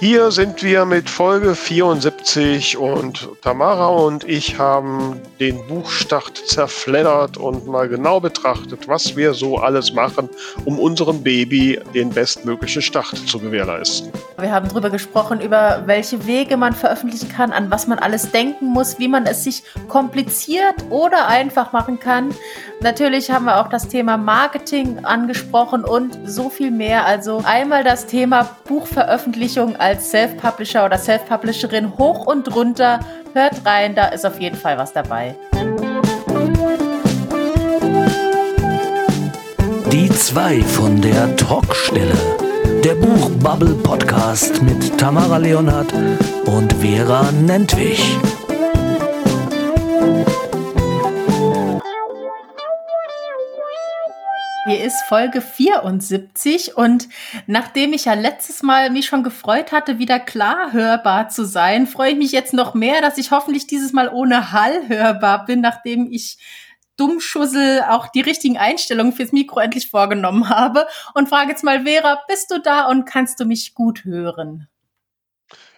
Hier sind wir mit Folge 74 und Tamara und ich haben den Buchstart zerfleddert und mal genau betrachtet, was wir so alles machen, um unserem Baby den bestmöglichen Start zu gewährleisten. Wir haben darüber gesprochen, über welche Wege man veröffentlichen kann, an was man alles denken muss, wie man es sich kompliziert oder einfach machen kann. Natürlich haben wir auch das Thema Marketing angesprochen und so viel mehr. Also einmal das Thema Buchveröffentlichung als Self-Publisher oder Self-Publisherin hoch und runter. Hört rein, da ist auf jeden Fall was dabei. Die zwei von der Talkstelle. Der Buchbubble Podcast mit Tamara Leonhardt und Vera Nentwich. Hier ist Folge 74 und nachdem ich ja letztes Mal mich schon gefreut hatte, wieder klar hörbar zu sein, freue ich mich jetzt noch mehr, dass ich hoffentlich dieses Mal ohne Hall hörbar bin, nachdem ich Dummschussel auch die richtigen Einstellungen fürs Mikro endlich vorgenommen habe und frage jetzt mal Vera, bist du da und kannst du mich gut hören?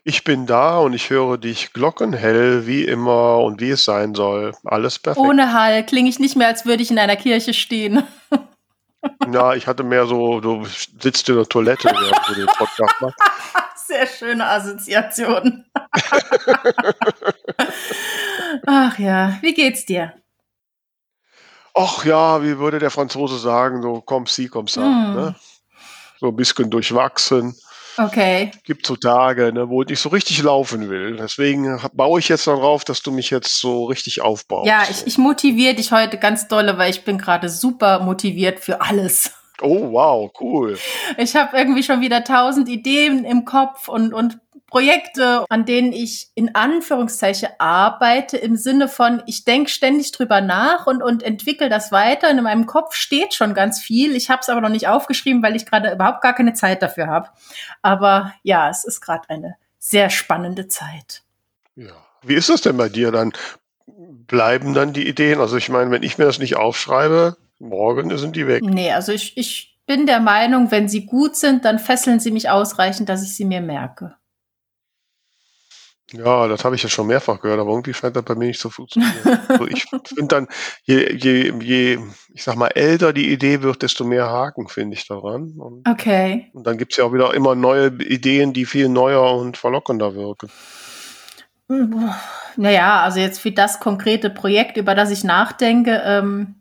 Ich bin da und ich höre dich glockenhell, wie immer und wie es sein soll. Alles perfekt. Ohne Hall klinge ich nicht mehr, als würde ich in einer Kirche stehen. Ja, ich hatte mehr so, du sitzt in der Toilette, während du den Podcast machst. Sehr schöne Assoziation. Ach ja, wie geht's dir? Ach ja, wie würde der Franzose sagen, so komm sie, komm ça, mm. ne? So ein bisschen durchwachsen. Okay. Gibt so Tage, ne, wo ich nicht so richtig laufen will. Deswegen baue ich jetzt darauf, dass du mich jetzt so richtig aufbaust. Ja, ich, ich motiviere dich heute ganz dolle, weil ich bin gerade super motiviert für alles. Oh, wow, cool. Ich habe irgendwie schon wieder tausend Ideen im Kopf und, und Projekte, an denen ich in Anführungszeichen arbeite, im Sinne von, ich denke ständig drüber nach und, und entwickle das weiter. Und in meinem Kopf steht schon ganz viel. Ich habe es aber noch nicht aufgeschrieben, weil ich gerade überhaupt gar keine Zeit dafür habe. Aber ja, es ist gerade eine sehr spannende Zeit. Ja. Wie ist das denn bei dir dann? Bleiben dann die Ideen? Also ich meine, wenn ich mir das nicht aufschreibe, morgen sind die weg. Nee, also ich, ich bin der Meinung, wenn sie gut sind, dann fesseln sie mich ausreichend, dass ich sie mir merke. Ja, das habe ich ja schon mehrfach gehört, aber irgendwie scheint das bei mir nicht zu funktionieren. also ich finde dann, je, je, je, ich sag mal, älter die Idee wird, desto mehr Haken finde ich daran. Und, okay. Und dann gibt es ja auch wieder immer neue Ideen, die viel neuer und verlockender wirken. Naja, also jetzt für das konkrete Projekt, über das ich nachdenke, ähm,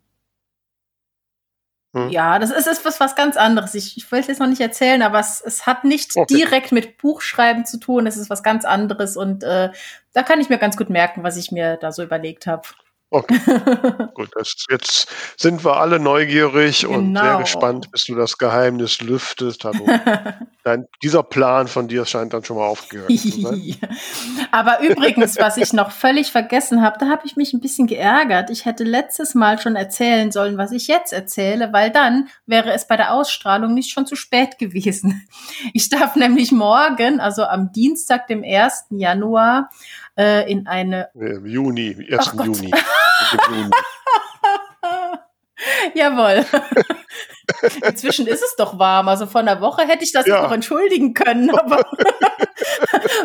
hm. Ja, das ist, ist was, was ganz anderes. Ich, ich will es jetzt noch nicht erzählen, aber es, es hat nicht okay. direkt mit Buchschreiben zu tun. Es ist was ganz anderes und äh, da kann ich mir ganz gut merken, was ich mir da so überlegt habe. Okay. Gut, das, jetzt sind wir alle neugierig genau. und sehr genau. gespannt, bis du das Geheimnis lüftest. Also, dein, dieser Plan von dir scheint dann schon mal aufgehört zu sein. Aber übrigens, was ich noch völlig vergessen habe, da habe ich mich ein bisschen geärgert. Ich hätte letztes Mal schon erzählen sollen, was ich jetzt erzähle, weil dann wäre es bei der Ausstrahlung nicht schon zu spät gewesen. Ich darf nämlich morgen, also am Dienstag, dem 1. Januar, äh, in eine. Im Juni, 1. Juni. Jawohl. Inzwischen ist es doch warm. Also vor einer Woche hätte ich das ja. noch entschuldigen können. Aber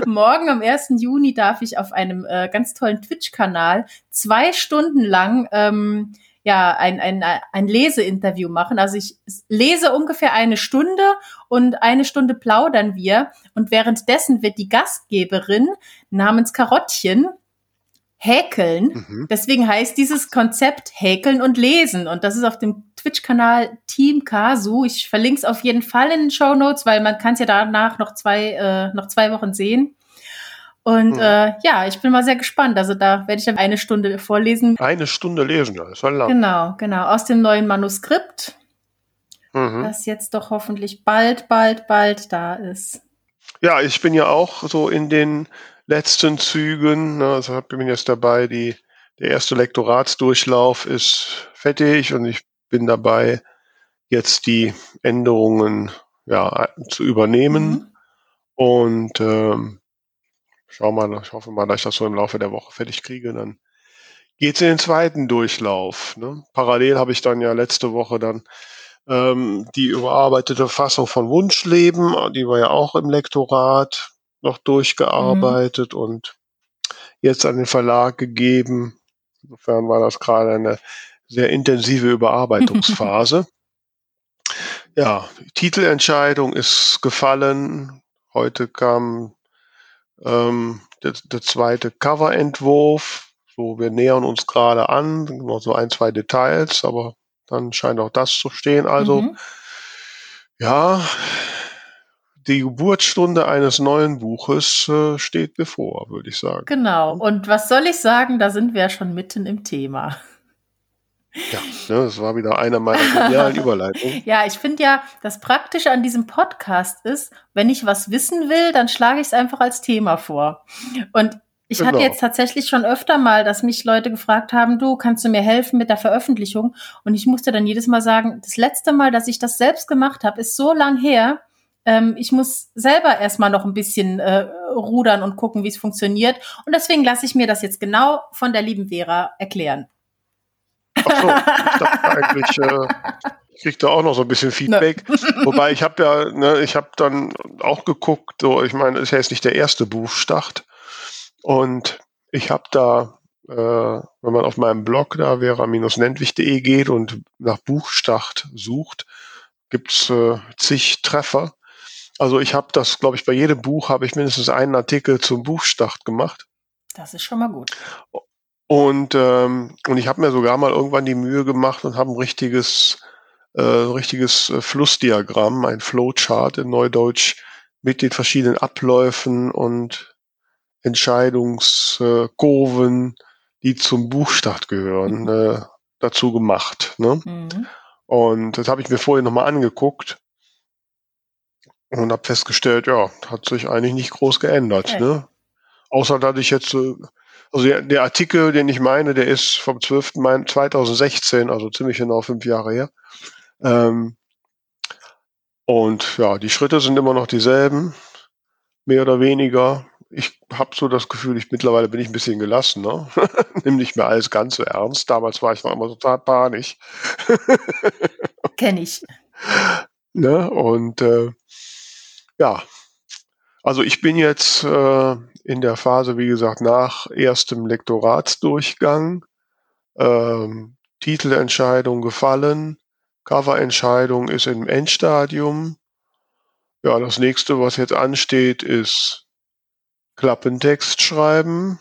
morgen am 1. Juni darf ich auf einem äh, ganz tollen Twitch-Kanal zwei Stunden lang ähm, ja, ein, ein, ein Leseinterview machen. Also ich lese ungefähr eine Stunde und eine Stunde plaudern wir. Und währenddessen wird die Gastgeberin namens Karottchen häkeln. Mhm. Deswegen heißt dieses Konzept häkeln und lesen. Und das ist auf dem Twitch-Kanal Team Kasu. Ich verlinke es auf jeden Fall in den Show Notes, weil man kann es ja danach noch zwei, äh, noch zwei Wochen sehen. Und mhm. äh, ja, ich bin mal sehr gespannt. Also da werde ich dann eine Stunde vorlesen. Eine Stunde lesen, ja, ist war lang. Genau, genau. Aus dem neuen Manuskript, mhm. das jetzt doch hoffentlich bald, bald, bald da ist. Ja, ich bin ja auch so in den letzten Zügen. Ne, also ich bin jetzt dabei, die, der erste Lektoratsdurchlauf ist fertig und ich bin dabei, jetzt die Änderungen ja, zu übernehmen. Mhm. Und ähm, schau mal, ich hoffe mal, dass ich das so im Laufe der Woche fertig kriege. Dann geht's in den zweiten Durchlauf. Ne? Parallel habe ich dann ja letzte Woche dann ähm, die überarbeitete Fassung von Wunschleben, die war ja auch im Lektorat. noch durchgearbeitet mhm. und jetzt an den Verlag gegeben. Insofern war das gerade eine sehr intensive Überarbeitungsphase. ja, Titelentscheidung ist gefallen. Heute kam ähm, der, der zweite Coverentwurf. So, wir nähern uns gerade an, noch so ein, zwei Details, aber dann scheint auch das zu stehen. Also, mhm. ja, die Geburtsstunde eines neuen Buches äh, steht bevor, würde ich sagen. Genau. Und was soll ich sagen? Da sind wir ja schon mitten im Thema. Ja, ne, das war wieder einer meiner genialen Überleitungen. ja, ich finde ja, das Praktische an diesem Podcast ist, wenn ich was wissen will, dann schlage ich es einfach als Thema vor. Und ich genau. hatte jetzt tatsächlich schon öfter mal, dass mich Leute gefragt haben, du, kannst du mir helfen mit der Veröffentlichung? Und ich musste dann jedes Mal sagen, das letzte Mal, dass ich das selbst gemacht habe, ist so lang her. Ähm, ich muss selber erstmal noch ein bisschen äh, rudern und gucken, wie es funktioniert. Und deswegen lasse ich mir das jetzt genau von der lieben Vera erklären. Ach so, ich dachte eigentlich, äh, ich krieg da auch noch so ein bisschen Feedback. Ne. Wobei ich habe ja, ne, ich habe dann auch geguckt, so, ich meine, ist ja jetzt nicht der erste Buchstart. Und ich habe da, äh, wenn man auf meinem Blog da vera-nentwich.de geht und nach Buchstart sucht, gibt's äh, zig Treffer. Also ich habe das, glaube ich, bei jedem Buch habe ich mindestens einen Artikel zum Buchstart gemacht. Das ist schon mal gut. Und, ähm, und ich habe mir sogar mal irgendwann die Mühe gemacht und habe ein richtiges, äh, richtiges äh, Flussdiagramm, ein Flowchart in Neudeutsch mit den verschiedenen Abläufen und Entscheidungskurven, die zum Buchstart gehören, mhm. äh, dazu gemacht. Ne? Mhm. Und das habe ich mir vorher nochmal angeguckt und habe festgestellt, ja, hat sich eigentlich nicht groß geändert. Okay. Ne? Außer dass ich jetzt äh, also der, der, Artikel, den ich meine, der ist vom 12. Mai 2016, also ziemlich genau fünf Jahre her. Ähm, und ja, die Schritte sind immer noch dieselben, mehr oder weniger. Ich habe so das Gefühl, ich mittlerweile bin ich ein bisschen gelassen. Ne? Nimm nicht mehr alles ganz so ernst. Damals war ich noch immer total panisch. Kenn ich. Ne? Und äh, ja, also ich bin jetzt äh, in der Phase, wie gesagt, nach erstem Lektoratsdurchgang, ähm, Titelentscheidung gefallen, Coverentscheidung ist im Endstadium. Ja, das nächste, was jetzt ansteht, ist Klappentext schreiben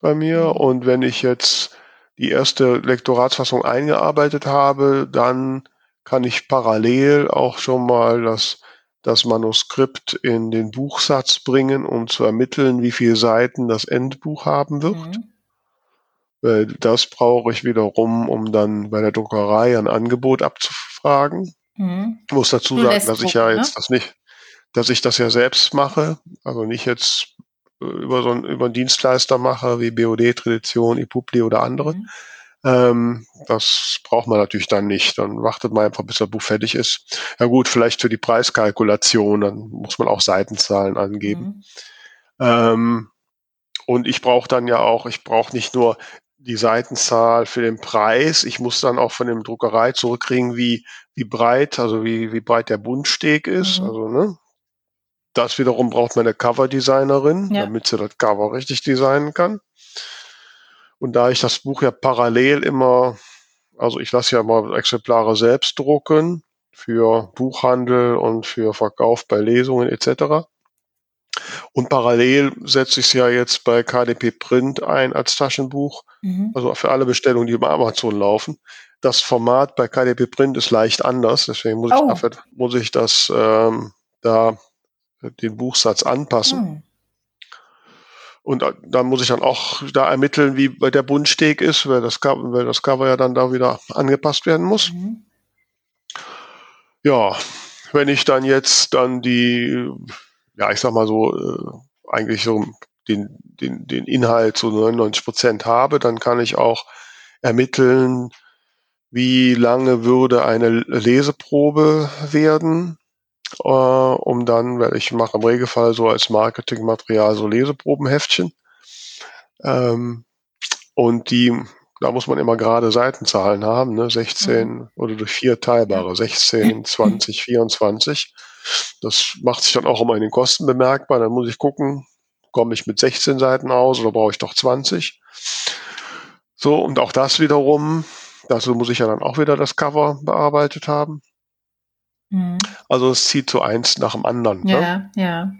bei mir. Mhm. Und wenn ich jetzt die erste Lektoratsfassung eingearbeitet habe, dann kann ich parallel auch schon mal das das Manuskript in den Buchsatz bringen, um zu ermitteln, wie viele Seiten das Endbuch haben wird. Mhm. Weil das brauche ich wiederum, um dann bei der Druckerei ein Angebot abzufragen. Mhm. Ich muss dazu sagen, dass ich ja jetzt ne? das nicht, dass ich das ja selbst mache, also nicht jetzt äh, über so einen, über einen Dienstleister mache, wie BOD, Tradition, ePubli oder andere, mhm. Ähm, das braucht man natürlich dann nicht. Dann wartet man einfach, bis das Buch fertig ist. Ja gut, vielleicht für die Preiskalkulation, dann muss man auch Seitenzahlen angeben. Mhm. Ähm, und ich brauche dann ja auch, ich brauche nicht nur die Seitenzahl für den Preis, ich muss dann auch von dem Druckerei zurückkriegen, wie, wie breit, also wie, wie breit der Bundsteg ist. Mhm. Also, ne? Das wiederum braucht man eine Coverdesignerin, ja. damit sie das Cover richtig designen kann. Und da ich das Buch ja parallel immer, also ich lasse ja mal Exemplare selbst drucken für Buchhandel und für Verkauf bei Lesungen etc. Und parallel setze ich es ja jetzt bei KDP Print ein als Taschenbuch, mhm. also für alle Bestellungen, die über Amazon laufen. Das Format bei KDP Print ist leicht anders, deswegen muss, oh. ich, dafür, muss ich das ähm, da den Buchsatz anpassen. Mhm. Und dann muss ich dann auch da ermitteln, wie bei der Bundsteg ist, weil das, Cover, weil das Cover ja dann da wieder angepasst werden muss. Mhm. Ja, wenn ich dann jetzt dann die, ja, ich sag mal so, äh, eigentlich so den, den, den Inhalt zu 99 Prozent habe, dann kann ich auch ermitteln, wie lange würde eine Leseprobe werden äh, um dann, weil ich mache im Regelfall so als Marketingmaterial so Leseprobenheftchen. Ähm, und die da muss man immer gerade Seitenzahlen haben, ne? 16 mhm. oder durch vier teilbare, 16, 20, 24. Das macht sich dann auch immer in den Kosten bemerkbar. Dann muss ich gucken, komme ich mit 16 Seiten aus oder brauche ich doch 20? So, und auch das wiederum, dazu muss ich ja dann auch wieder das Cover bearbeitet haben. Mhm. Also es zieht so eins nach dem anderen. Ja, ne? ja.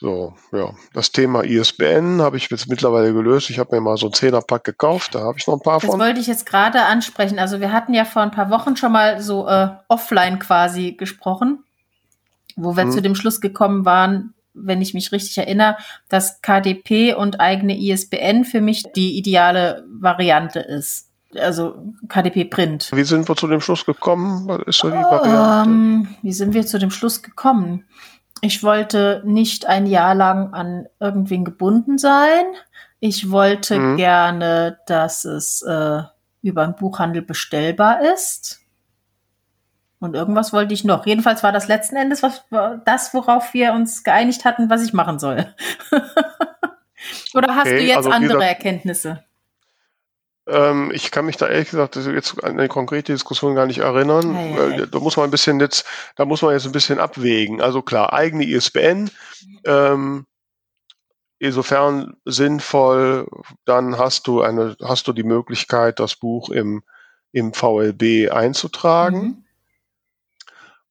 So, ja. Das Thema ISBN habe ich jetzt mittlerweile gelöst. Ich habe mir mal so ein Zehnerpack gekauft, da habe ich noch ein paar das von. Das wollte ich jetzt gerade ansprechen. Also wir hatten ja vor ein paar Wochen schon mal so äh, offline quasi gesprochen, wo wir hm. zu dem Schluss gekommen waren, wenn ich mich richtig erinnere, dass KDP und eigene ISBN für mich die ideale Variante ist. Also KDP Print. Wie sind wir zu dem Schluss gekommen? Was ist so die Variante? Um, ähm, wie sind wir zu dem Schluss gekommen? ich wollte nicht ein Jahr lang an irgendwen gebunden sein. Ich wollte mhm. gerne, dass es äh, über einen Buchhandel bestellbar ist. Und irgendwas wollte ich noch. Jedenfalls war das letzten Endes was, das, worauf wir uns geeinigt hatten, was ich machen soll. Oder hast okay, du jetzt also andere Erkenntnisse? Ähm, ich kann mich da ehrlich gesagt jetzt an eine konkrete Diskussion gar nicht erinnern. Hey, hey. Da muss man ein bisschen jetzt, da muss man jetzt ein bisschen abwägen. Also klar, eigene ISBN, ähm, insofern sinnvoll, dann hast du eine, hast du die Möglichkeit, das Buch im, im VLB einzutragen. Mhm.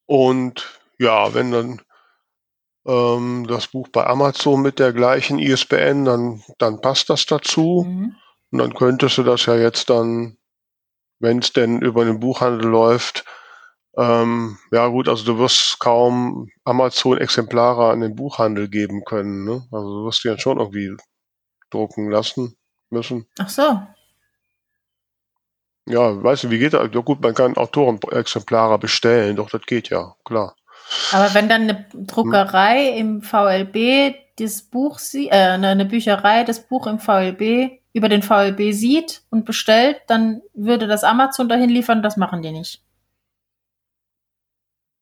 Und ja, wenn dann ähm, das Buch bei Amazon mit der gleichen ISBN, dann, dann passt das dazu. Mhm. Und dann könntest du das ja jetzt dann, wenn es denn über den Buchhandel läuft, ähm, ja gut, also du wirst kaum Amazon-Exemplare an den Buchhandel geben können. Ne? Also du wirst die dann schon irgendwie drucken lassen müssen. Ach so. Ja, weißt du, wie geht das? Ja, gut, man kann Autorenexemplare bestellen, doch das geht ja, klar. Aber wenn dann eine Druckerei hm. im VLB das Buch sieht, äh, eine Bücherei das Buch im VLB über den VLB sieht und bestellt, dann würde das Amazon dahin liefern. Das machen die nicht.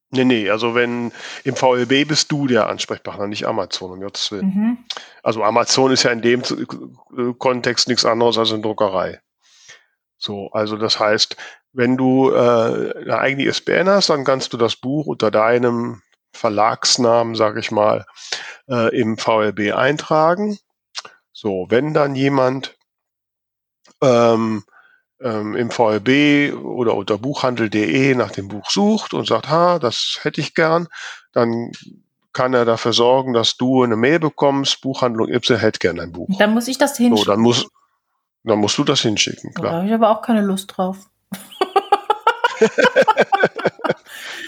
Nee, nee, also wenn im VLB bist du der Ansprechpartner, nicht Amazon, um Gottes Willen. Mhm. Also Amazon ist ja in dem Kontext nichts anderes als eine Druckerei. So, also das heißt, wenn du äh, eine eigene ISBN hast, dann kannst du das Buch unter deinem Verlagsnamen, sag ich mal, äh, im VLB eintragen. So, wenn dann jemand ähm, ähm, im VLB oder unter buchhandel.de nach dem Buch sucht und sagt, ha, das hätte ich gern, dann kann er dafür sorgen, dass du eine Mail bekommst, Buchhandlung Y hätte gern ein Buch. Dann muss ich das hinschicken. So, dann, muss, dann musst du das hinschicken, klar. Da habe ich aber auch keine Lust drauf.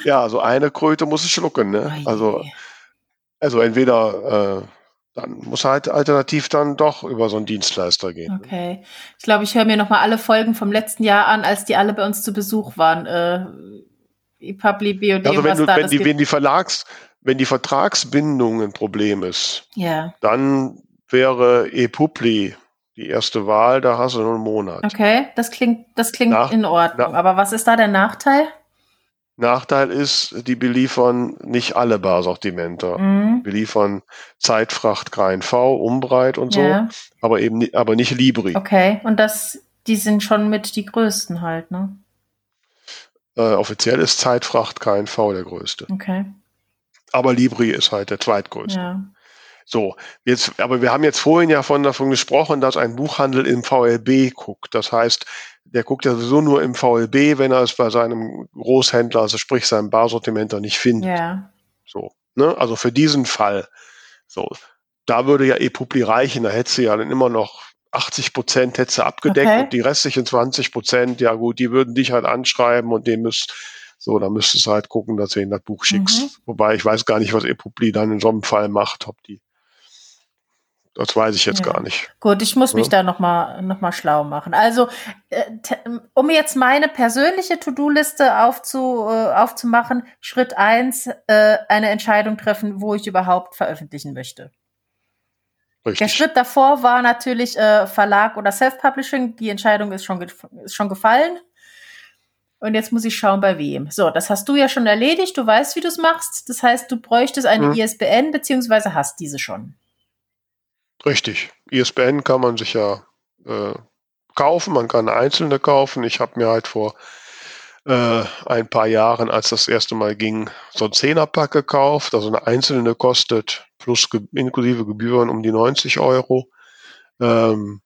ja, also eine Kröte muss ich schlucken, ne? Also, also entweder äh, dann muss halt alternativ dann doch über so einen Dienstleister gehen. Okay. Ich glaube, ich höre mir nochmal alle Folgen vom letzten Jahr an, als die alle bei uns zu Besuch waren. Äh, Publi, BOD, also wenn, du, da, wenn, die, wenn die Verlags, wenn die Vertragsbindung ein Problem ist, ja. dann wäre ePubli die erste Wahl, da hast du nur einen Monat. Okay, das klingt, das klingt nach, in Ordnung. Nach, Aber was ist da der Nachteil? Nachteil ist, die beliefern nicht alle Barsortimente. Mhm. Beliefern Zeitfracht V, Umbreit und so, ja. aber eben aber nicht Libri. Okay, und das, die sind schon mit die größten halt, ne? Äh, offiziell ist Zeitfracht V der größte. Okay. Aber Libri ist halt der zweitgrößte. Ja. So, jetzt, aber wir haben jetzt vorhin ja von davon gesprochen, dass ein Buchhandel im VLB guckt. Das heißt, der guckt ja sowieso nur im VLB, wenn er es bei seinem Großhändler, also sprich seinem Barsortimenter nicht findet. Ja. So, ne? Also für diesen Fall. So, da würde ja ePubli reichen, da hätte sie ja dann immer noch 80 Prozent hätte sie abgedeckt okay. und die restlichen 20 Prozent, ja gut, die würden dich halt anschreiben und dem müsst, so, da müsstest du halt gucken, dass du ihnen das Buch schickst. Mhm. Wobei ich weiß gar nicht, was ePubli dann in so einem Fall macht, ob die das weiß ich jetzt ja. gar nicht. Gut, ich muss mich ja. da nochmal noch mal schlau machen. Also, äh, um jetzt meine persönliche To-Do-Liste aufzu, äh, aufzumachen, Schritt eins äh, eine Entscheidung treffen, wo ich überhaupt veröffentlichen möchte. Richtig. Der Schritt davor war natürlich äh, Verlag oder Self-Publishing. Die Entscheidung ist schon, ist schon gefallen. Und jetzt muss ich schauen, bei wem. So, das hast du ja schon erledigt. Du weißt, wie du es machst. Das heißt, du bräuchtest eine hm. ISBN, beziehungsweise hast diese schon. Richtig. ISBN kann man sich ja, äh, kaufen, man kann einzelne kaufen. Ich habe mir halt vor äh, ein paar Jahren, als das erste Mal ging, so ein Zehnerpack gekauft. Also eine einzelne kostet plus ge inklusive Gebühren um die 90 Euro. Ähm,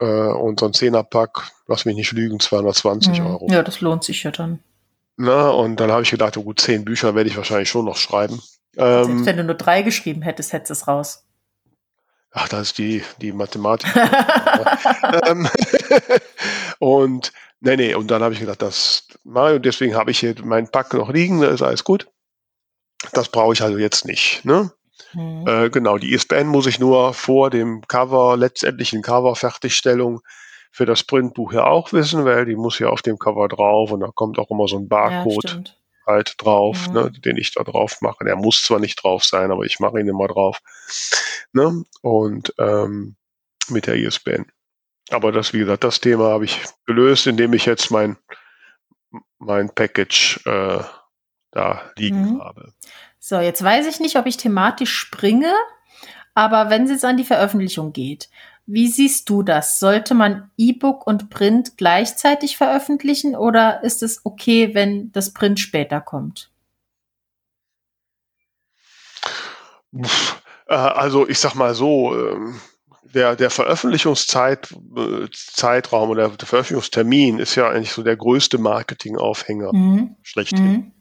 äh, und so ein Zehnerpack, lass mich nicht lügen, 220 mhm. Euro. Ja, das lohnt sich ja dann. Na, und dann habe ich gedacht, oh gut, zehn Bücher werde ich wahrscheinlich schon noch schreiben. Ähm, Selbst wenn du nur drei geschrieben hättest, hättest du es raus. Ach, das ist die, die Mathematik. ähm, und nee, nee, und dann habe ich gedacht, das und deswegen habe ich hier meinen Pack noch liegen, da ist alles gut. Das brauche ich also jetzt nicht. Ne? Mhm. Äh, genau, die ISBN muss ich nur vor dem Cover, letztendlichen Cover-Fertigstellung für das Printbuch ja auch wissen, weil die muss ja auf dem Cover drauf und da kommt auch immer so ein Barcode ja, halt drauf, mhm. ne, den ich da drauf mache. Der muss zwar nicht drauf sein, aber ich mache ihn immer drauf. Ne? Und ähm, mit der ISBN. Aber das, wie gesagt, das Thema habe ich gelöst, indem ich jetzt mein, mein Package äh, da liegen mhm. habe. So, jetzt weiß ich nicht, ob ich thematisch springe, aber wenn es jetzt an die Veröffentlichung geht, wie siehst du das? Sollte man E-Book und Print gleichzeitig veröffentlichen oder ist es okay, wenn das Print später kommt? Äh, also ich sag mal so, ähm, der, der Veröffentlichungszeitraum äh, oder der Veröffentlichungstermin ist ja eigentlich so der größte Marketingaufhänger mhm. schlechthin. Mhm.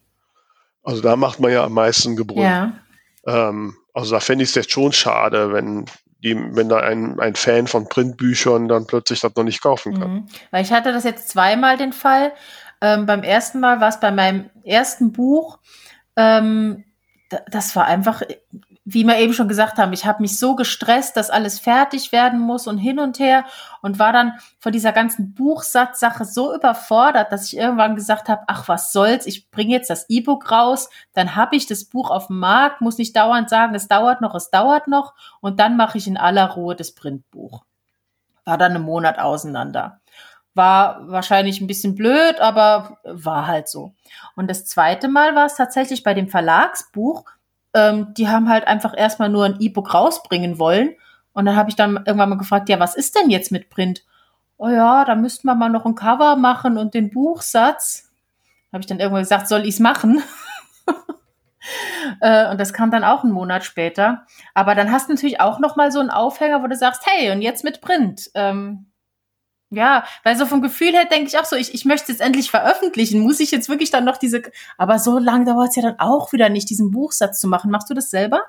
Also da macht man ja am meisten Gebrüll. Ja. Ähm, also da fände ich es jetzt schon schade, wenn die, wenn da ein, ein Fan von Printbüchern dann plötzlich das noch nicht kaufen kann. Mhm. Weil ich hatte das jetzt zweimal den Fall. Ähm, beim ersten Mal war es bei meinem ersten Buch. Ähm, das war einfach, wie wir eben schon gesagt haben, ich habe mich so gestresst, dass alles fertig werden muss und hin und her und war dann von dieser ganzen Buchsatzsache so überfordert, dass ich irgendwann gesagt habe, ach was soll's, ich bringe jetzt das E-Book raus, dann habe ich das Buch auf dem Markt, muss nicht dauernd sagen, es dauert noch, es dauert noch und dann mache ich in aller Ruhe das Printbuch. War dann einen Monat auseinander. War wahrscheinlich ein bisschen blöd, aber war halt so. Und das zweite Mal war es tatsächlich bei dem Verlagsbuch, ähm, die haben halt einfach erstmal nur ein E-Book rausbringen wollen. Und dann habe ich dann irgendwann mal gefragt, ja, was ist denn jetzt mit Print? Oh ja, da müssten wir mal noch ein Cover machen und den Buchsatz. Habe ich dann irgendwann gesagt, soll ich's machen? äh, und das kam dann auch einen Monat später. Aber dann hast du natürlich auch noch mal so einen Aufhänger, wo du sagst, hey, und jetzt mit Print. Ähm, ja, weil so vom Gefühl her denke ich auch so, ich, ich möchte es endlich veröffentlichen. Muss ich jetzt wirklich dann noch diese. Aber so lange dauert es ja dann auch wieder nicht, diesen Buchsatz zu machen. Machst du das selber?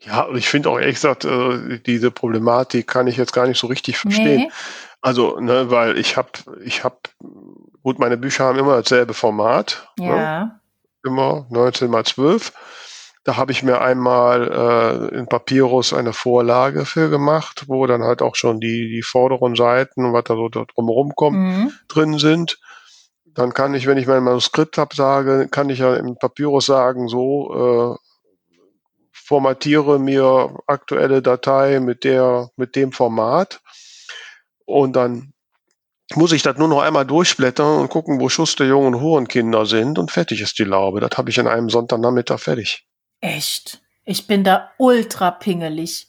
Ja, und ich finde auch ehrlich gesagt, äh, diese Problematik kann ich jetzt gar nicht so richtig verstehen. Nee. Also, ne, weil ich habe, ich habe, gut, meine Bücher haben immer dasselbe Format. Ne? Ja. Ne? Immer 19 mal 12. Da habe ich mir einmal äh, in Papyrus eine Vorlage für gemacht, wo dann halt auch schon die, die vorderen Seiten und was da so drumherum kommt, mhm. drin sind. Dann kann ich, wenn ich mein Manuskript habe, sage, kann ich ja im Papyrus sagen, so äh, formatiere mir aktuelle Datei mit der, mit dem Format. Und dann muss ich das nur noch einmal durchblättern und gucken, wo Schuss der jungen Hurenkinder sind und fertig ist die Laube. Das habe ich in einem Sonntagnachmittag fertig. Echt? Ich bin da ultra pingelig.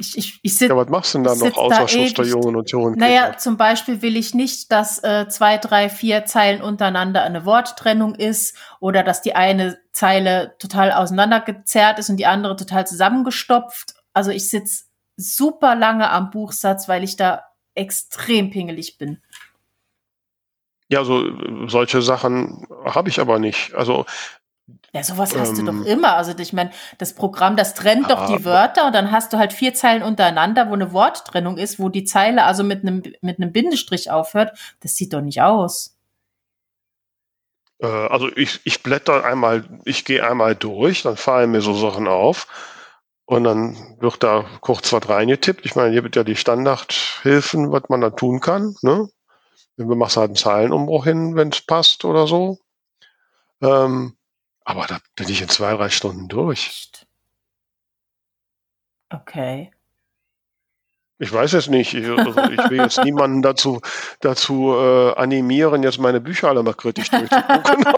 Ich, ich, ich sitz, ja, was machst du denn da noch außer Schusterjungen und Jungen? Naja, zum Beispiel will ich nicht, dass äh, zwei, drei, vier Zeilen untereinander eine Worttrennung ist oder dass die eine Zeile total auseinandergezerrt ist und die andere total zusammengestopft. Also ich sitze super lange am Buchsatz, weil ich da extrem pingelig bin. Ja, so solche Sachen habe ich aber nicht. Also ja, sowas hast ähm, du doch ähm. immer. Also ich meine, das Programm, das trennt ja, doch die Wörter und dann hast du halt vier Zeilen untereinander, wo eine Worttrennung ist, wo die Zeile also mit einem mit einem Bindestrich aufhört. Das sieht doch nicht aus. Äh, also ich, ich blätter einmal, ich gehe einmal durch, dann fallen mir so Sachen auf und dann wird da kurz was reingetippt. Ich meine, hier wird ja die Standardhilfen, was man da tun kann. Ne? Wir machen halt einen Zeilenumbruch hin, wenn es passt oder so. Ähm, aber da bin ich in zwei, drei Stunden durch. Okay. Ich weiß es nicht. Ich, also ich will jetzt niemanden dazu, dazu äh, animieren, jetzt meine Bücher alle mal kritisch durchzugucken.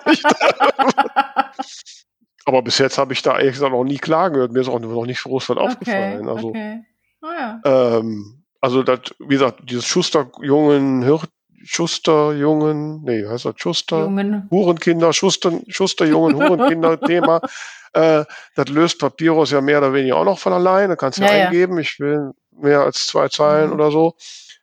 Aber bis jetzt habe ich da ehrlich gesagt noch nie klagen gehört. Mir ist auch noch nicht groß was okay, aufgefallen. Also, okay. oh ja. ähm, also das, wie gesagt, dieses Schusterjungen, Hirt, Schusterjungen, nee, heißt das Schuster? Jungen. Hurenkinder, Schuster, Schusterjungen, Hurenkinder-Thema. Äh, das löst Papyrus ja mehr oder weniger auch noch von alleine. Kannst du ja, ja eingeben, ich will mehr als zwei Zeilen mhm. oder so.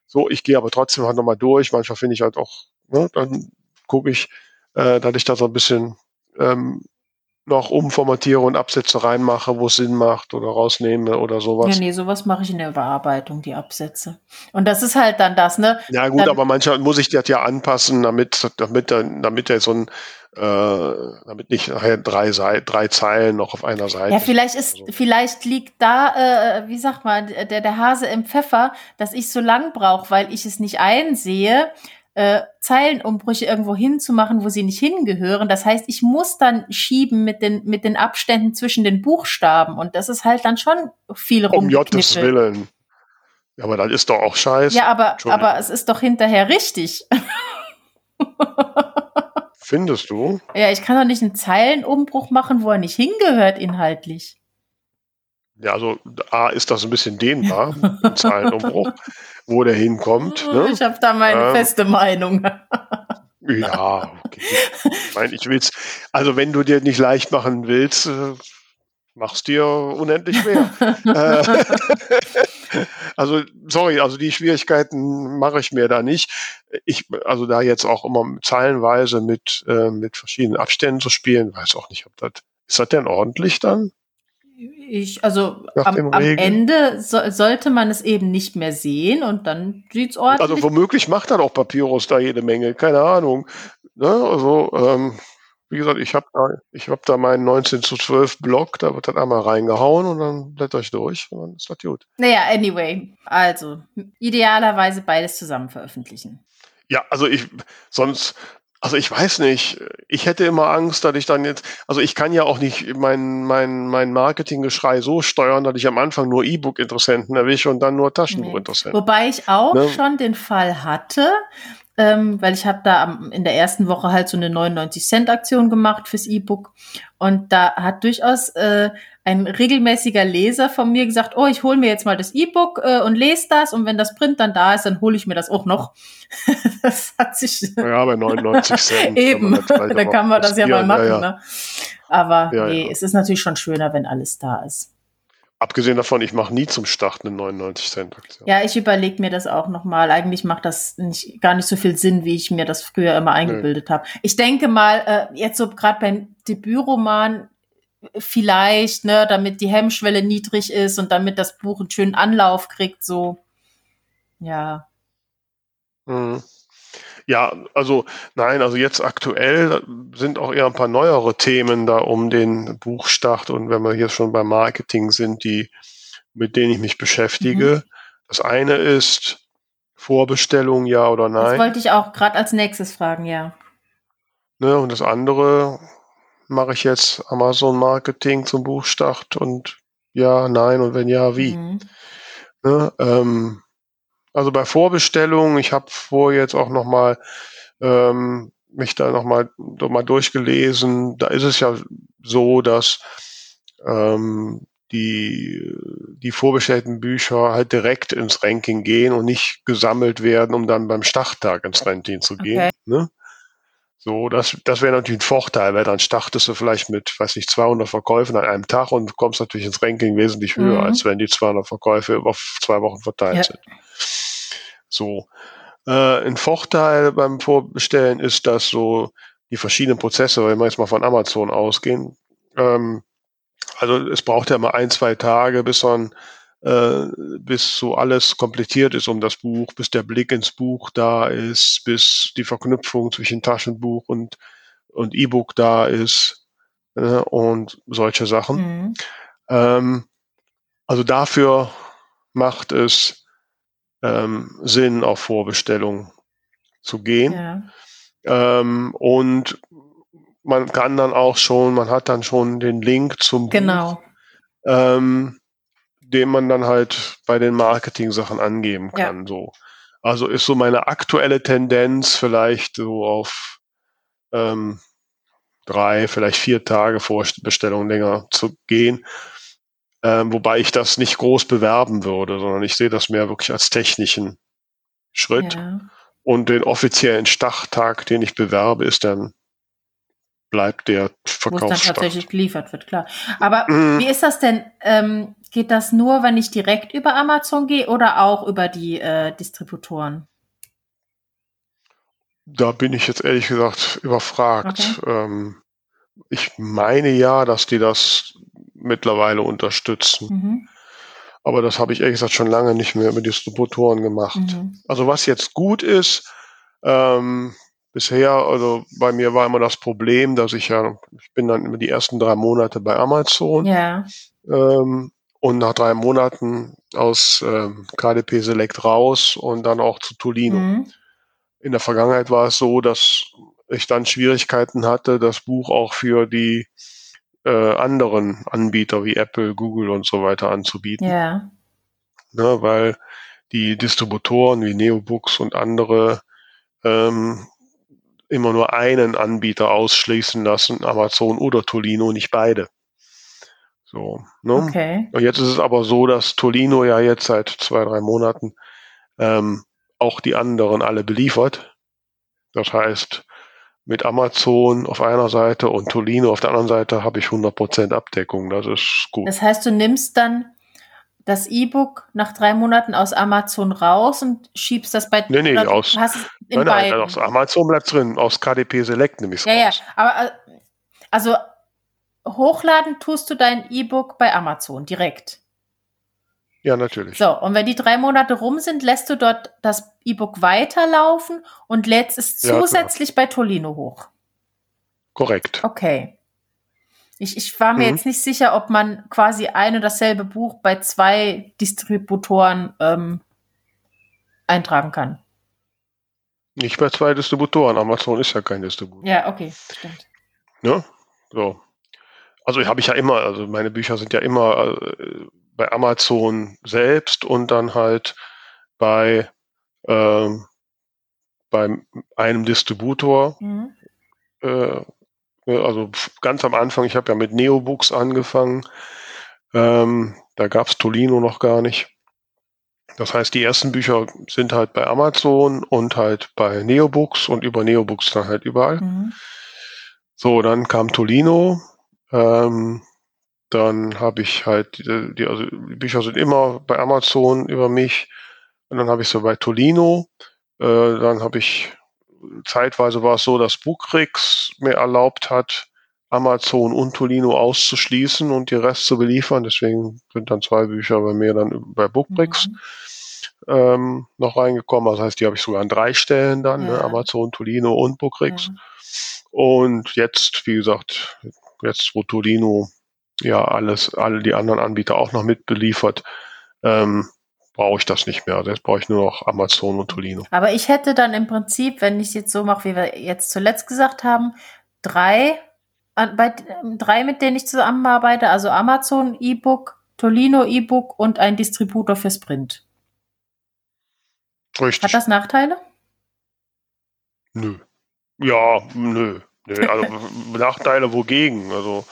So, ich gehe aber trotzdem halt nochmal durch. Manchmal finde ich halt auch, ne, dann gucke ich, äh, dass ich da so ein bisschen ähm, noch umformatiere und Absätze reinmache, wo es Sinn macht oder rausnehme oder sowas. Ja, nee, sowas mache ich in der Bearbeitung, die Absätze. Und das ist halt dann das, ne? Ja, gut, dann, aber manchmal muss ich das ja anpassen, damit, damit, damit er so ein, äh, damit nicht nachher drei, drei Zeilen noch auf einer Seite. Ja, vielleicht ist, so. vielleicht liegt da, äh, wie sagt man, der, der Hase im Pfeffer, dass ich so lang brauche, weil ich es nicht einsehe, äh, Zeilenumbrüche irgendwo hinzumachen, wo sie nicht hingehören. Das heißt, ich muss dann schieben mit den, mit den Abständen zwischen den Buchstaben. Und das ist halt dann schon viel rum. Um Gottes Willen. Ja, aber dann ist doch auch scheiße. Ja, aber, aber es ist doch hinterher richtig. Findest du? Ja, ich kann doch nicht einen Zeilenumbruch machen, wo er nicht hingehört inhaltlich. Ja, also A ist das ein bisschen dehnbar, ein Zeilenumbruch, wo der hinkommt. Ne? Ich habe da meine ähm, feste Meinung. ja, okay. Ich meine, ich will's. Also wenn du dir nicht leicht machen willst, äh, machst dir unendlich schwer. Äh, also sorry, also die Schwierigkeiten mache ich mir da nicht. Ich, also da jetzt auch immer zeilenweise mit äh, mit verschiedenen Abständen zu spielen, weiß auch nicht, ob das ist das denn ordentlich dann? Ich, also am, am, Ende so, sollte man es eben nicht mehr sehen und dann sieht es ordentlich. Also womöglich macht dann auch Papyrus da jede Menge, keine Ahnung. Ne? Also ähm, wie gesagt, ich habe da, ich hab da meinen 19 zu 12 Block, da wird dann einmal reingehauen und dann blätter ich durch und dann ist das gut. Naja, anyway, also idealerweise beides zusammen veröffentlichen. Ja, also ich, sonst, also ich weiß nicht. Ich hätte immer Angst, dass ich dann jetzt, also ich kann ja auch nicht mein, mein, mein Marketinggeschrei so steuern, dass ich am Anfang nur E-Book-Interessenten erwische und dann nur Taschenbuch-Interessenten. Nee. Wobei ich auch ne? schon den Fall hatte, ähm, weil ich habe da am, in der ersten Woche halt so eine 99 Cent Aktion gemacht fürs E-Book und da hat durchaus äh, ein regelmäßiger Leser von mir gesagt, oh, ich hole mir jetzt mal das E-Book äh, und lese das und wenn das Print dann da ist, dann hole ich mir das auch noch. das hat sich ja bei 99 Cent eben, da kann man das ja mal machen. Ja, ja. Ne? Aber ja, nee, es ist natürlich schon schöner, wenn alles da ist. Abgesehen davon, ich mache nie zum Start eine 99 Cent Aktion. Ja, ich überlege mir das auch nochmal. Eigentlich macht das nicht, gar nicht so viel Sinn, wie ich mir das früher immer eingebildet nee. habe. Ich denke mal, äh, jetzt so gerade beim Debütroman vielleicht, ne, damit die Hemmschwelle niedrig ist und damit das Buch einen schönen Anlauf kriegt, so. Ja. Mhm. Ja, also nein, also jetzt aktuell sind auch eher ein paar neuere Themen da um den Buchstart und wenn wir hier schon beim Marketing sind, die mit denen ich mich beschäftige. Mhm. Das eine ist Vorbestellung, ja oder nein. Das wollte ich auch gerade als nächstes fragen, ja. Ne, und das andere mache ich jetzt Amazon Marketing zum Buchstart und ja, nein und wenn ja, wie. Mhm. Ne, ähm, also bei Vorbestellungen, ich habe vor jetzt auch noch mal ähm, mich da noch mal, noch mal durchgelesen. Da ist es ja so, dass ähm, die, die vorbestellten Bücher halt direkt ins Ranking gehen und nicht gesammelt werden, um dann beim Starttag ins Ranking zu gehen. Okay. Ne? So, das, das wäre natürlich ein Vorteil, weil dann startest du vielleicht mit, weiß nicht, 200 Verkäufen an einem Tag und kommst natürlich ins Ranking wesentlich höher, mhm. als wenn die 200 Verkäufe auf zwei Wochen verteilt ja. sind. So. Äh, ein Vorteil beim Vorbestellen ist, dass so die verschiedenen Prozesse, wenn wir jetzt mal von Amazon ausgehen, ähm, also es braucht ja immer ein, zwei Tage, bis man äh, bis so alles komplettiert ist um das Buch, bis der Blick ins Buch da ist, bis die Verknüpfung zwischen Taschenbuch und und E-Book da ist äh, und solche Sachen. Mhm. Ähm, also dafür macht es ähm, Sinn, auf Vorbestellung zu gehen. Ja. Ähm, und man kann dann auch schon, man hat dann schon den Link zum genau. Buch, ähm, den man dann halt bei den Marketing-Sachen angeben kann. Ja. So. Also ist so meine aktuelle Tendenz vielleicht so auf ähm, drei, vielleicht vier Tage Vorbestellung länger zu gehen. Ähm, wobei ich das nicht groß bewerben würde, sondern ich sehe das mehr wirklich als technischen Schritt. Ja. Und den offiziellen Starttag, den ich bewerbe, ist dann bleibt der Verkaufsstart. Wo es dann tatsächlich geliefert wird, klar. Aber mm. wie ist das denn? Ähm, geht das nur, wenn ich direkt über Amazon gehe oder auch über die äh, Distributoren? Da bin ich jetzt ehrlich gesagt überfragt. Okay. Ähm, ich meine ja, dass die das mittlerweile unterstützen. Mhm. Aber das habe ich ehrlich gesagt schon lange nicht mehr mit Distributoren gemacht. Mhm. Also was jetzt gut ist, ähm, bisher, also bei mir war immer das Problem, dass ich ja, ich bin dann immer die ersten drei Monate bei Amazon. Ja. Ähm, und nach drei Monaten aus ähm, KDP Select raus und dann auch zu Tolino. Mhm. In der Vergangenheit war es so, dass ich dann Schwierigkeiten hatte, das Buch auch für die äh, anderen Anbieter wie Apple, Google und so weiter anzubieten. Ja. Ne, weil die Distributoren wie Neobooks und andere ähm, immer nur einen Anbieter ausschließen lassen, Amazon oder Tolino, nicht beide. So, ne? Okay. Und jetzt ist es aber so, dass Tolino ja jetzt seit zwei, drei Monaten ähm, auch die anderen alle beliefert. Das heißt, mit Amazon auf einer Seite und Tolino auf der anderen Seite habe ich 100% Abdeckung. Das ist gut. Das heißt, du nimmst dann das E-Book nach drei Monaten aus Amazon raus und schiebst das bei Nee, nee, aus, nein, nein, aus Amazon bleibt drin, aus KDP Select nehme ich es ja, raus. Ja, aber äh, also hochladen tust du dein E-Book bei Amazon direkt. Ja, natürlich. So, und wenn die drei Monate rum sind, lässt du dort das E-Book weiterlaufen und lädst es zusätzlich ja, bei Tolino hoch. Korrekt. Okay. Ich, ich war mir mhm. jetzt nicht sicher, ob man quasi ein und dasselbe Buch bei zwei Distributoren ähm, eintragen kann. Nicht bei zwei Distributoren. Amazon ist ja kein Distributor. Ja, okay, stimmt. Ne? So. Also habe ich ja immer, also meine Bücher sind ja immer äh, bei Amazon selbst und dann halt bei, ähm, bei einem Distributor. Mhm. Äh, also ganz am Anfang, ich habe ja mit Neobooks angefangen. Ähm, da gab es Tolino noch gar nicht. Das heißt, die ersten Bücher sind halt bei Amazon und halt bei Neobooks und über Neobooks dann halt überall. Mhm. So, dann kam Tolino. Ähm, dann habe ich halt, die, die, also die Bücher sind immer bei Amazon über mich. Und dann habe ich so bei Tolino. Äh, dann habe ich, zeitweise war es so, dass Bookrix mir erlaubt hat, Amazon und Tolino auszuschließen und die Rest zu beliefern. Deswegen sind dann zwei Bücher bei mir dann bei Bookbricks mhm. ähm, noch reingekommen. Das heißt, die habe ich sogar an drei Stellen dann, ne? ja. ne? Amazon, Tolino und Bookrix. Ja. Und jetzt, wie gesagt, jetzt wo Tolino ja alles, alle die anderen Anbieter auch noch mitbeliefert, ähm, brauche ich das nicht mehr. Jetzt brauche ich nur noch Amazon und Tolino. Aber ich hätte dann im Prinzip, wenn ich es jetzt so mache, wie wir jetzt zuletzt gesagt haben, drei, bei, drei, mit denen ich zusammenarbeite, also Amazon E-Book, Tolino E-Book und ein Distributor für Sprint. Richtig. Hat das Nachteile? Nö. Ja, nö. Nö. Also Nachteile wogegen? Also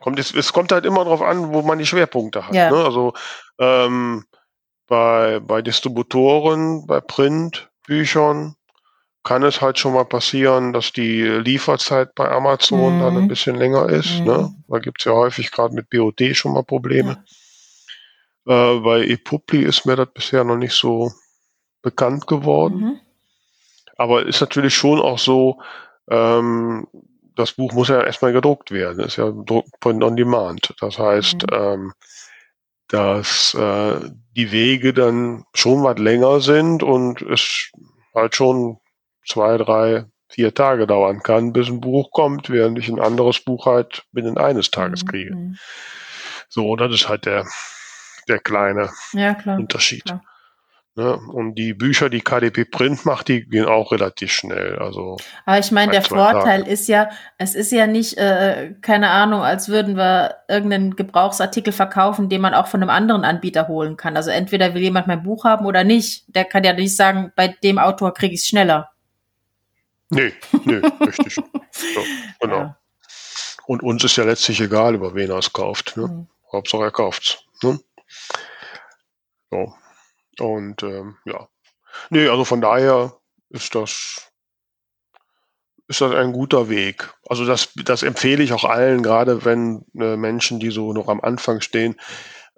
kommt es, es kommt halt immer darauf an, wo man die Schwerpunkte hat. Ja. Ne? Also ähm, bei, bei Distributoren, bei Printbüchern kann es halt schon mal passieren, dass die Lieferzeit bei Amazon mhm. dann ein mhm. bisschen länger ist. Ne? Mhm. Ne? Da gibt's ja häufig gerade mit BOD schon mal Probleme. Ja. Äh, bei ePubli ist mir das bisher noch nicht so bekannt geworden. Mhm. Aber ist natürlich schon auch so, ähm, das Buch muss ja erstmal gedruckt werden. Das ist ja Print on Demand. Das heißt, mhm. ähm, dass äh, die Wege dann schon was länger sind und es halt schon zwei, drei, vier Tage dauern kann, bis ein Buch kommt, während ich ein anderes Buch halt binnen eines Tages mhm. kriege. Mhm. So, das ist halt der, der kleine ja, klar, Unterschied. Klar. Ne? Und die Bücher, die KDP Print macht, die gehen auch relativ schnell. Also Aber ich meine, der Vorteil Tage. ist ja, es ist ja nicht, äh, keine Ahnung, als würden wir irgendeinen Gebrauchsartikel verkaufen, den man auch von einem anderen Anbieter holen kann. Also entweder will jemand mein Buch haben oder nicht. Der kann ja nicht sagen, bei dem Autor kriege ich es schneller. Nee, nee, richtig. So, genau. Ja. Und uns ist ja letztlich egal, über wen er es kauft. Ne? Mhm. Hauptsache er kauft's. Ne? So. Und ähm, ja. Nee, also von daher ist das ist das ein guter Weg. Also das, das empfehle ich auch allen, gerade wenn äh, Menschen, die so noch am Anfang stehen,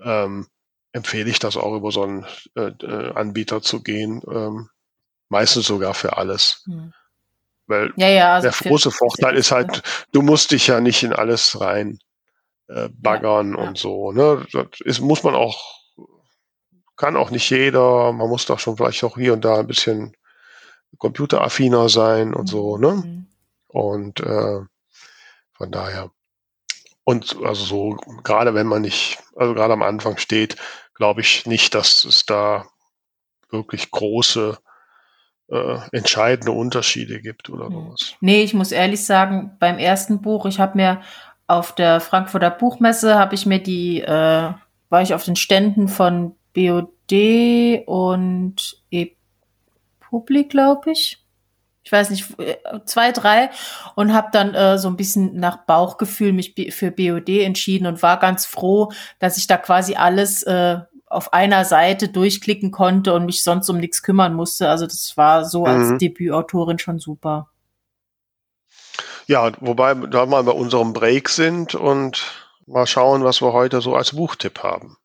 ähm, empfehle ich das auch über so einen äh, äh, Anbieter zu gehen. Ähm, meistens sogar für alles. Hm. Weil ja, ja, also der große Vorteil ist halt, du musst dich ja nicht in alles rein äh, baggern ja, und so. Ne? Das ist, muss man auch, kann auch nicht jeder. Man muss doch schon vielleicht auch hier und da ein bisschen computeraffiner sein und so. Ne? Mhm. Und äh, von daher. Und also so, gerade wenn man nicht, also gerade am Anfang steht, glaube ich nicht, dass es da wirklich große äh, entscheidende Unterschiede gibt oder hm. sowas. Nee, ich muss ehrlich sagen, beim ersten Buch, ich habe mir auf der Frankfurter Buchmesse, habe ich mir die, äh, war ich auf den Ständen von BOD und ePublic, glaube ich. Ich weiß nicht, äh, zwei, drei und habe dann äh, so ein bisschen nach Bauchgefühl mich für BOD entschieden und war ganz froh, dass ich da quasi alles äh, auf einer Seite durchklicken konnte und mich sonst um nichts kümmern musste. Also das war so als mhm. Debütautorin schon super. Ja, wobei da mal bei unserem Break sind und mal schauen, was wir heute so als Buchtipp haben.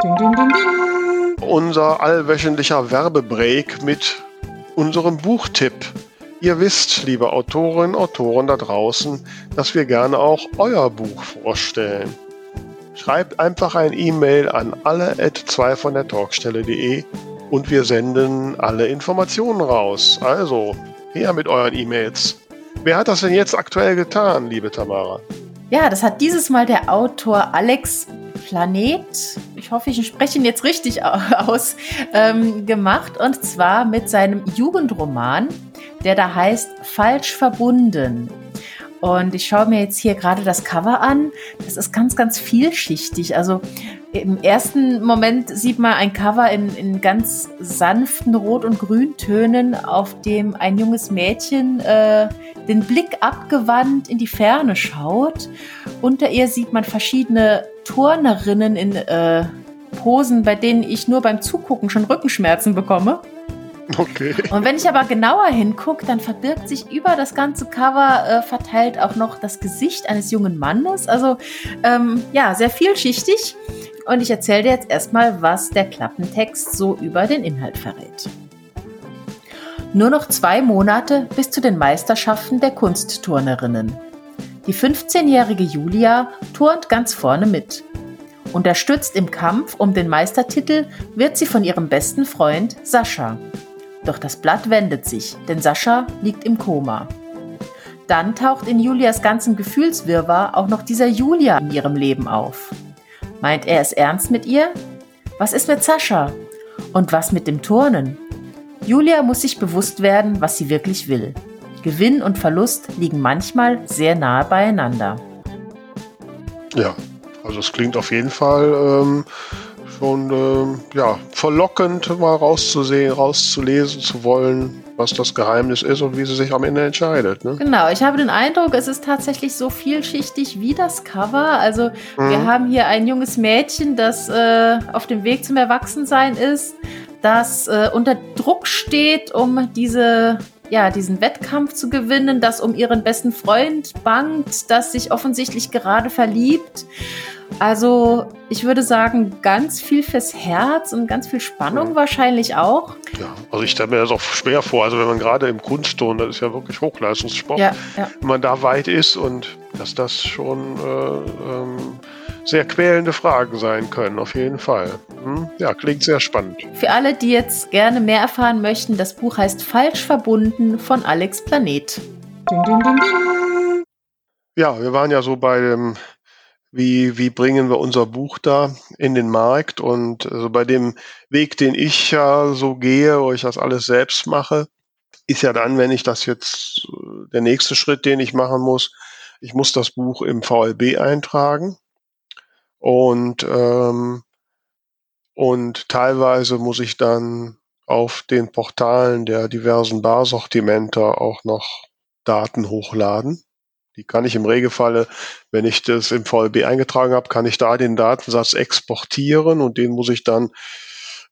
Ding, ding, ding, Unser allwöchentlicher Werbebreak mit unserem Buchtipp. Ihr wisst, liebe Autorinnen, Autoren da draußen, dass wir gerne auch euer Buch vorstellen. Schreibt einfach ein E-Mail an alle at 2 von der Talkstelle.de und wir senden alle Informationen raus. Also, her mit euren E-Mails. Wer hat das denn jetzt aktuell getan, liebe Tamara? Ja, das hat dieses Mal der Autor Alex Planet, ich hoffe, ich spreche ihn jetzt richtig aus, ähm, gemacht. Und zwar mit seinem Jugendroman, der da heißt Falsch verbunden. Und ich schaue mir jetzt hier gerade das Cover an. Das ist ganz, ganz vielschichtig. Also im ersten Moment sieht man ein Cover in, in ganz sanften Rot- und Grüntönen, auf dem ein junges Mädchen äh, den Blick abgewandt in die Ferne schaut. Unter ihr sieht man verschiedene Turnerinnen in äh, Posen, bei denen ich nur beim Zugucken schon Rückenschmerzen bekomme. Okay. Und wenn ich aber genauer hingucke, dann verbirgt sich über das ganze Cover äh, verteilt auch noch das Gesicht eines jungen Mannes. Also ähm, ja, sehr vielschichtig. Und ich erzähle dir jetzt erstmal, was der Klappentext so über den Inhalt verrät. Nur noch zwei Monate bis zu den Meisterschaften der Kunstturnerinnen. Die 15-jährige Julia turnt ganz vorne mit. Unterstützt im Kampf um den Meistertitel wird sie von ihrem besten Freund Sascha, doch das Blatt wendet sich, denn Sascha liegt im Koma. Dann taucht in Julias ganzen Gefühlswirrwarr auch noch dieser Julia in ihrem Leben auf. Meint er es ernst mit ihr? Was ist mit Sascha? Und was mit dem Turnen? Julia muss sich bewusst werden, was sie wirklich will. Gewinn und Verlust liegen manchmal sehr nahe beieinander. Ja, also es klingt auf jeden Fall ähm, schon äh, ja, verlockend, mal rauszusehen, rauszulesen zu wollen, was das Geheimnis ist und wie sie sich am Ende entscheidet. Ne? Genau, ich habe den Eindruck, es ist tatsächlich so vielschichtig wie das Cover. Also mhm. wir haben hier ein junges Mädchen, das äh, auf dem Weg zum Erwachsensein ist, das äh, unter Druck steht, um diese ja, diesen Wettkampf zu gewinnen, das um ihren besten Freund bangt, das sich offensichtlich gerade verliebt. Also ich würde sagen, ganz viel fürs Herz und ganz viel Spannung wahrscheinlich auch. Ja, also ich stelle mir das auch schwer vor. Also wenn man gerade im Kunstton, das ist ja wirklich Hochleistungssport, ja, ja. wenn man da weit ist und dass das schon äh, ähm, sehr quälende Fragen sein können, auf jeden Fall. Hm? Ja, klingt sehr spannend. Für alle, die jetzt gerne mehr erfahren möchten, das Buch heißt Falsch verbunden von Alex Planet. Ding, ding, ding, ja, wir waren ja so bei dem wie, wie bringen wir unser Buch da in den Markt? Und also bei dem Weg, den ich ja so gehe, wo ich das alles selbst mache, ist ja dann, wenn ich das jetzt, der nächste Schritt, den ich machen muss, ich muss das Buch im VLB eintragen. Und, ähm, und teilweise muss ich dann auf den Portalen der diversen Barsortimenter auch noch Daten hochladen Die kann ich im Regelfalle, wenn ich das im VLB eingetragen habe, kann ich da den Datensatz exportieren und den muss ich dann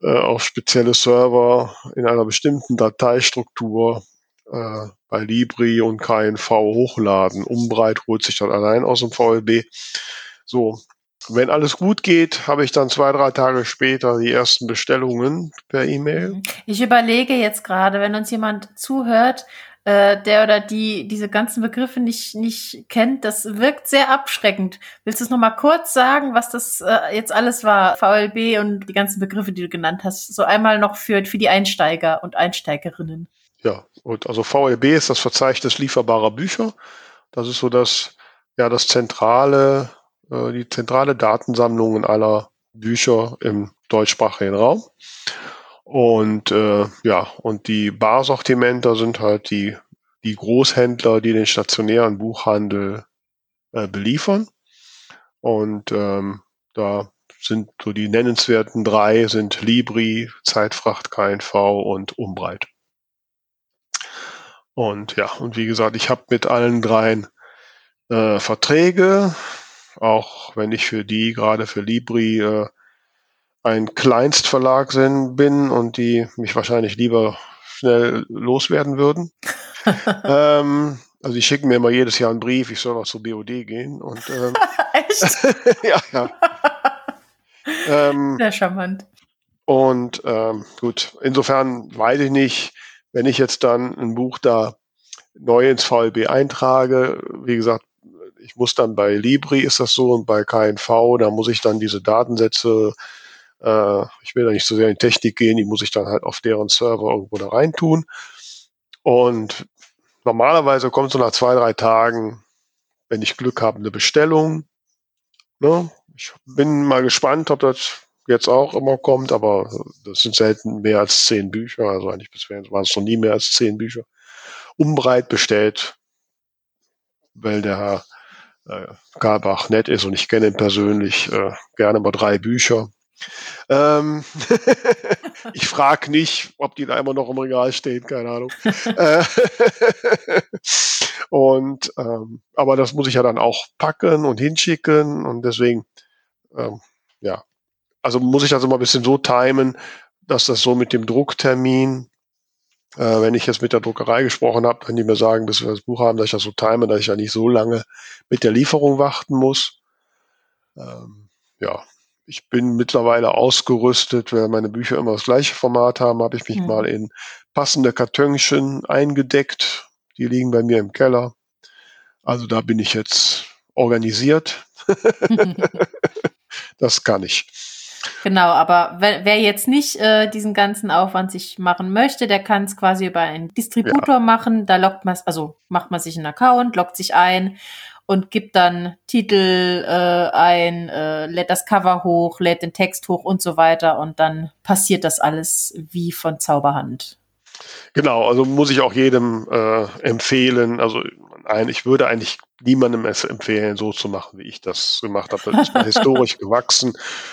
äh, auf spezielle Server in einer bestimmten Dateistruktur äh, bei Libri und KNV hochladen. Umbreit holt sich dann allein aus dem VLB. So, wenn alles gut geht, habe ich dann zwei, drei Tage später die ersten Bestellungen per E-Mail. Ich überlege jetzt gerade, wenn uns jemand zuhört, äh, der oder die diese ganzen Begriffe nicht, nicht kennt, das wirkt sehr abschreckend. Willst du es nochmal kurz sagen, was das äh, jetzt alles war, VLB und die ganzen Begriffe, die du genannt hast? So einmal noch für, für die Einsteiger und Einsteigerinnen. Ja, und also VLB ist das Verzeichnis lieferbarer Bücher. Das ist so das, ja, das zentrale, äh, die zentrale Datensammlung aller Bücher im deutschsprachigen Raum. Und äh, ja, und die Barsortimenter sind halt die, die Großhändler, die den stationären Buchhandel äh, beliefern. Und ähm, da sind so die nennenswerten drei sind Libri, Zeitfracht, KNV und Umbreit. Und ja, und wie gesagt, ich habe mit allen dreien äh, Verträge, auch wenn ich für die, gerade für Libri, äh, ein Kleinstverlag bin und die mich wahrscheinlich lieber schnell loswerden würden. ähm, also die schicken mir immer jedes Jahr einen Brief, ich soll noch zur BOD gehen. Und, ähm, Echt? ja, ja. ähm, Sehr charmant. Und ähm, gut, insofern weiß ich nicht, wenn ich jetzt dann ein Buch da neu ins VLB eintrage, wie gesagt, ich muss dann bei Libri ist das so und bei KNV, da muss ich dann diese Datensätze äh, ich will da nicht so sehr in Technik gehen, die muss ich dann halt auf deren Server irgendwo da rein tun. Und normalerweise kommt so nach zwei, drei Tagen, wenn ich Glück habe, eine Bestellung. Ne? Ich bin mal gespannt, ob das jetzt auch immer kommt, aber das sind selten mehr als zehn Bücher. Also eigentlich bisher waren es noch nie mehr als zehn Bücher. Umbreit bestellt, weil der Herr äh, Garbach nett ist und ich kenne ihn persönlich, äh, gerne mal drei Bücher. Ähm, ich frage nicht, ob die da immer noch im Regal stehen, keine Ahnung. Äh, und ähm, aber das muss ich ja dann auch packen und hinschicken und deswegen, ähm, ja, also muss ich das immer ein bisschen so timen, dass das so mit dem Drucktermin, äh, wenn ich jetzt mit der Druckerei gesprochen habe, wenn die mir sagen, bis wir das Buch haben, dass ich das so time, dass ich ja nicht so lange mit der Lieferung warten muss. Ähm, ja, ich bin mittlerweile ausgerüstet, weil meine Bücher immer das gleiche Format haben, habe ich mich mhm. mal in passende Kartönchen eingedeckt. Die liegen bei mir im Keller. Also da bin ich jetzt organisiert. das kann ich. Genau, aber wer, wer jetzt nicht äh, diesen ganzen Aufwand sich machen möchte, der kann es quasi über einen Distributor ja. machen. Da lockt man, also macht man sich einen Account, lockt sich ein und gibt dann Titel äh, ein, äh, lädt das Cover hoch, lädt den Text hoch und so weiter und dann passiert das alles wie von Zauberhand. Genau, also muss ich auch jedem äh, empfehlen. Also ein, ich würde eigentlich niemandem es empfehlen, so zu machen, wie ich das gemacht habe. Das ist historisch gewachsen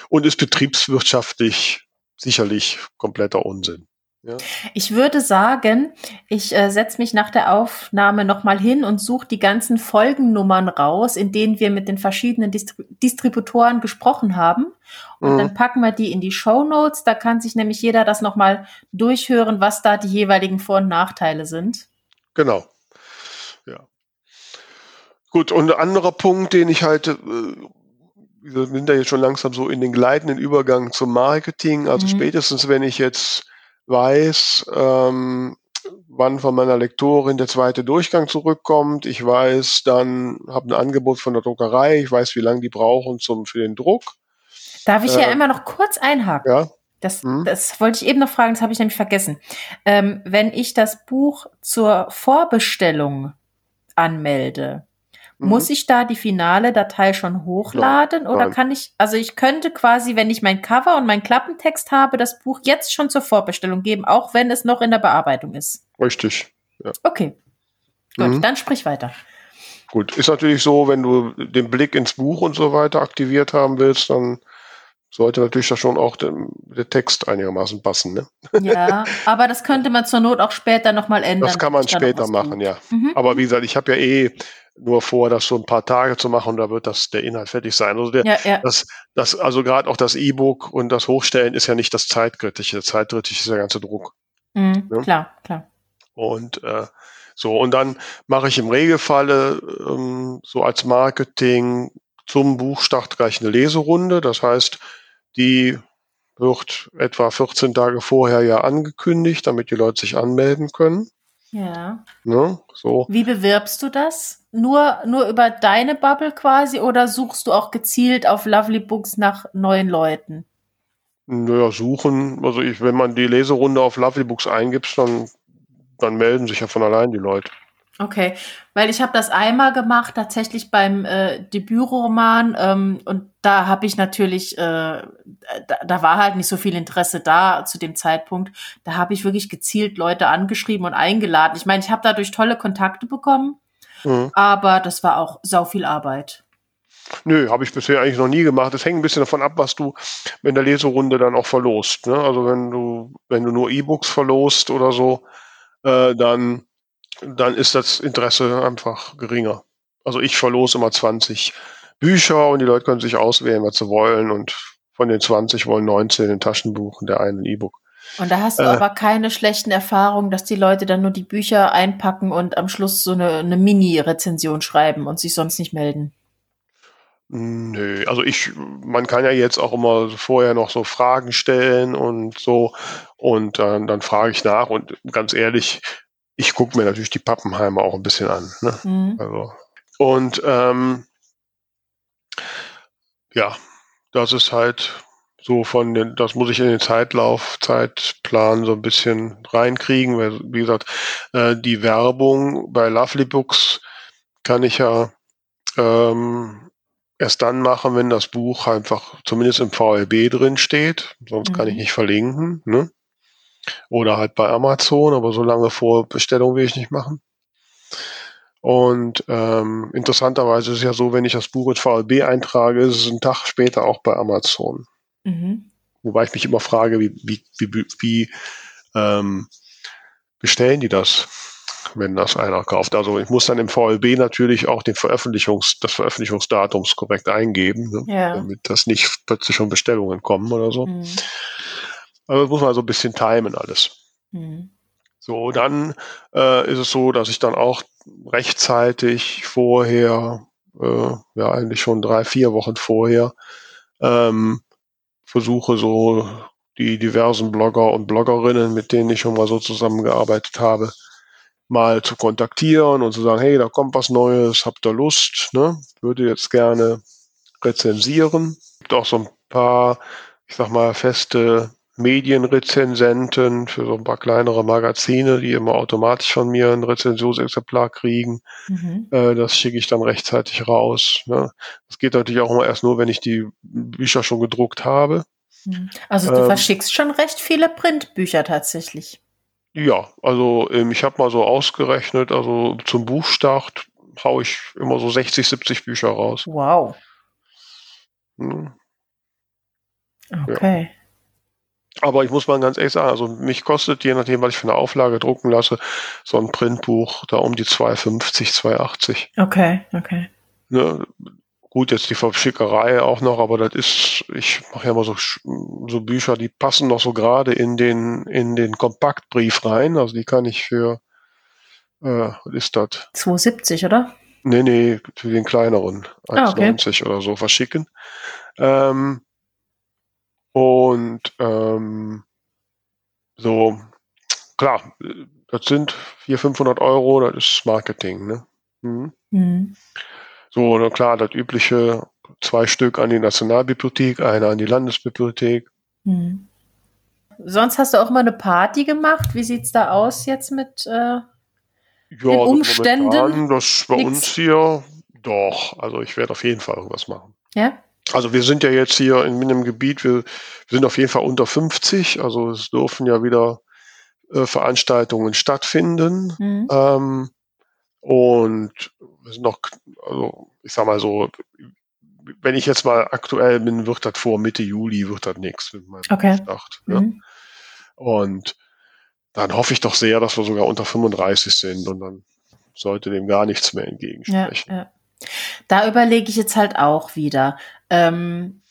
und ist betriebswirtschaftlich sicherlich kompletter Unsinn. Ja. Ich würde sagen, ich äh, setze mich nach der Aufnahme nochmal hin und suche die ganzen Folgennummern raus, in denen wir mit den verschiedenen Distri Distributoren gesprochen haben. Und mhm. dann packen wir die in die Show Notes. Da kann sich nämlich jeder das nochmal durchhören, was da die jeweiligen Vor- und Nachteile sind. Genau. Ja. Gut, und ein anderer Punkt, den ich halt, äh, wir sind da jetzt schon langsam so in den gleitenden Übergang zum Marketing. Also mhm. spätestens, wenn ich jetzt weiß, ähm, wann von meiner Lektorin der zweite Durchgang zurückkommt. Ich weiß dann, habe ein Angebot von der Druckerei. Ich weiß, wie lange die brauchen zum für den Druck. Darf ich äh, ja immer noch kurz einhaken? Ja. Das, hm. das wollte ich eben noch fragen, das habe ich nämlich vergessen. Ähm, wenn ich das Buch zur Vorbestellung anmelde, Mhm. Muss ich da die finale Datei schon hochladen ja, oder kann ich, also ich könnte quasi, wenn ich mein Cover und meinen Klappentext habe, das Buch jetzt schon zur Vorbestellung geben, auch wenn es noch in der Bearbeitung ist. Richtig. Ja. Okay. Gut, mhm. dann sprich weiter. Gut, ist natürlich so, wenn du den Blick ins Buch und so weiter aktiviert haben willst, dann sollte natürlich da schon auch der, der, Text einigermaßen passen. Ne? Ja, aber das könnte man zur Not auch später nochmal ändern. Das kann man später machen, ja. Mhm. Aber wie gesagt, ich habe ja eh nur vor, das so ein paar Tage zu machen und da wird das der Inhalt fertig sein. Also der, Ja, ja. das, das, also gerade auch das E-Book und das Hochstellen ist ja nicht das Zeitkritische. Das Zeitkritische ist der ganze Druck. Mhm, Ne? Klar, klar. Und äh, so, und dann mache ich im Regelfalle ähm, so als Marketing zum Buchstart gleich eine Leserunde. Das heißt, die wird etwa 14 Tage vorher ja angekündigt, damit die Leute sich anmelden können. Ja. Ne? So. Wie bewirbst du das? Nur, nur über deine Bubble quasi oder suchst du auch gezielt auf Lovely Books nach neuen Leuten? Naja, suchen. Also ich, wenn man die Leserunde auf Lovely Books eingibt, dann, dann melden sich ja von allein die Leute. Okay, weil ich habe das einmal gemacht, tatsächlich beim äh, Debütroman ähm, und da habe ich natürlich, äh, da, da war halt nicht so viel Interesse da zu dem Zeitpunkt. Da habe ich wirklich gezielt Leute angeschrieben und eingeladen. Ich meine, ich habe dadurch tolle Kontakte bekommen, Mhm. aber das war auch sau viel Arbeit. Nö, habe ich bisher eigentlich noch nie gemacht. Es hängt ein bisschen davon ab, was du in der Leserunde dann auch verlost. Ne? Also wenn du, wenn du nur E-Books verlost oder so, äh, dann, dann ist das Interesse einfach geringer. Also ich verlose immer 20 Bücher und die Leute können sich auswählen, was sie wollen. Und von den 20 wollen 19 ein Taschenbuch und der eine ein E-Book. Und da hast du Äh. aber keine schlechten Erfahrungen, dass die Leute dann nur die Bücher einpacken und am Schluss so eine, eine Mini-Rezension schreiben und sich sonst nicht melden. Nö, also ich, man kann ja jetzt auch immer vorher noch so Fragen stellen und so und dann, dann frage ich nach und ganz ehrlich, ich gucke mir natürlich die Pappenheimer auch ein bisschen an. Ne? Mhm. Also, und ähm, ja, das ist halt so von den, das muss ich in den Zeitlauf, Zeitplan so ein bisschen reinkriegen, weil, wie gesagt, äh, die Werbung bei Lovely Books kann ich ja ähm, erst dann machen, wenn das Buch einfach zumindest im VLB drin steht. Sonst kann ich Mhm. nicht verlinken. Ne? Oder halt bei Amazon, aber so lange vor Bestellung will ich nicht machen. Und ähm, interessanterweise ist es ja so, wenn ich das Buch ins VLB eintrage, ist es einen Tag später auch bei Amazon. Mhm. Wobei ich mich immer frage, wie, wie, wie, wie ähm, bestellen die das, wenn das einer kauft? Also ich muss dann im VLB natürlich auch den Veröffentlichungs, das Veröffentlichungsdatums korrekt eingeben, ne? Ja. damit das nicht plötzlich schon Bestellungen kommen oder so. Mhm. Also das muss man so ein bisschen timen alles. Mhm. So, dann äh, ist es so, dass ich dann auch rechtzeitig vorher, äh, ja eigentlich schon drei, vier Wochen vorher, ähm, versuche so die diversen Blogger und Bloggerinnen, mit denen ich schon mal so zusammengearbeitet habe, mal zu kontaktieren und zu sagen, hey, da kommt was Neues, habt ihr Lust, ne? Würde jetzt gerne rezensieren. Gibt auch so ein paar, ich sag mal, feste Medienrezensenten für so ein paar kleinere Magazine, die immer automatisch von mir ein Rezensionsexemplar kriegen. Mhm. Äh, das schicke ich dann rechtzeitig raus. Ne? Das geht natürlich auch immer erst nur, wenn ich die Bücher schon gedruckt habe. Mhm. Also du Ähm, verschickst schon recht viele Printbücher tatsächlich. Ja, also ähm, ich habe mal so ausgerechnet, also zum Buchstart haue ich immer so 60, 70 Bücher raus. Wow. Hm. Okay. Aber ich muss mal ganz ehrlich sagen, also mich kostet, je nachdem, was ich für eine Auflage drucken lasse, so ein Printbuch da um die 2,50, 2,80. Okay, okay. Ne? Gut, jetzt die Verschickerei auch noch, aber das ist, ich mache ja mal so, so Bücher, die passen noch so gerade in den, in den Kompaktbrief rein. Also die kann ich für, äh, was ist das? 270, oder? Nee, nee, für den kleineren, Ah, okay. 1,90 oder so verschicken. Ähm, und ähm, so, klar, das sind 400, 500 Euro, das ist Marketing. Ne? Mhm. Mhm. So, na klar, das übliche, zwei Stück an die Nationalbibliothek, einer an die Landesbibliothek. Mhm. Sonst hast du auch mal eine Party gemacht. Wie sieht's da aus jetzt mit? Äh, Ja, Den also Umständen momentan, das bei nix. uns hier, doch, also ich werde auf jeden Fall irgendwas machen. ja? Also wir sind ja jetzt hier in einem Gebiet, wir, wir sind auf jeden Fall unter 50, also es dürfen ja wieder äh, Veranstaltungen stattfinden. Mhm. Ähm, und wir sind noch, also ich sag mal so, wenn ich jetzt mal aktuell bin, wird das vor Mitte Juli, wird das nichts mit meinem Okay. Start. Ja. Mhm. Und dann hoffe ich doch sehr, dass wir sogar unter 35 sind und dann sollte dem gar nichts mehr entgegensprechen. Ja, ja. Da überlege ich jetzt halt auch wieder. Ähm,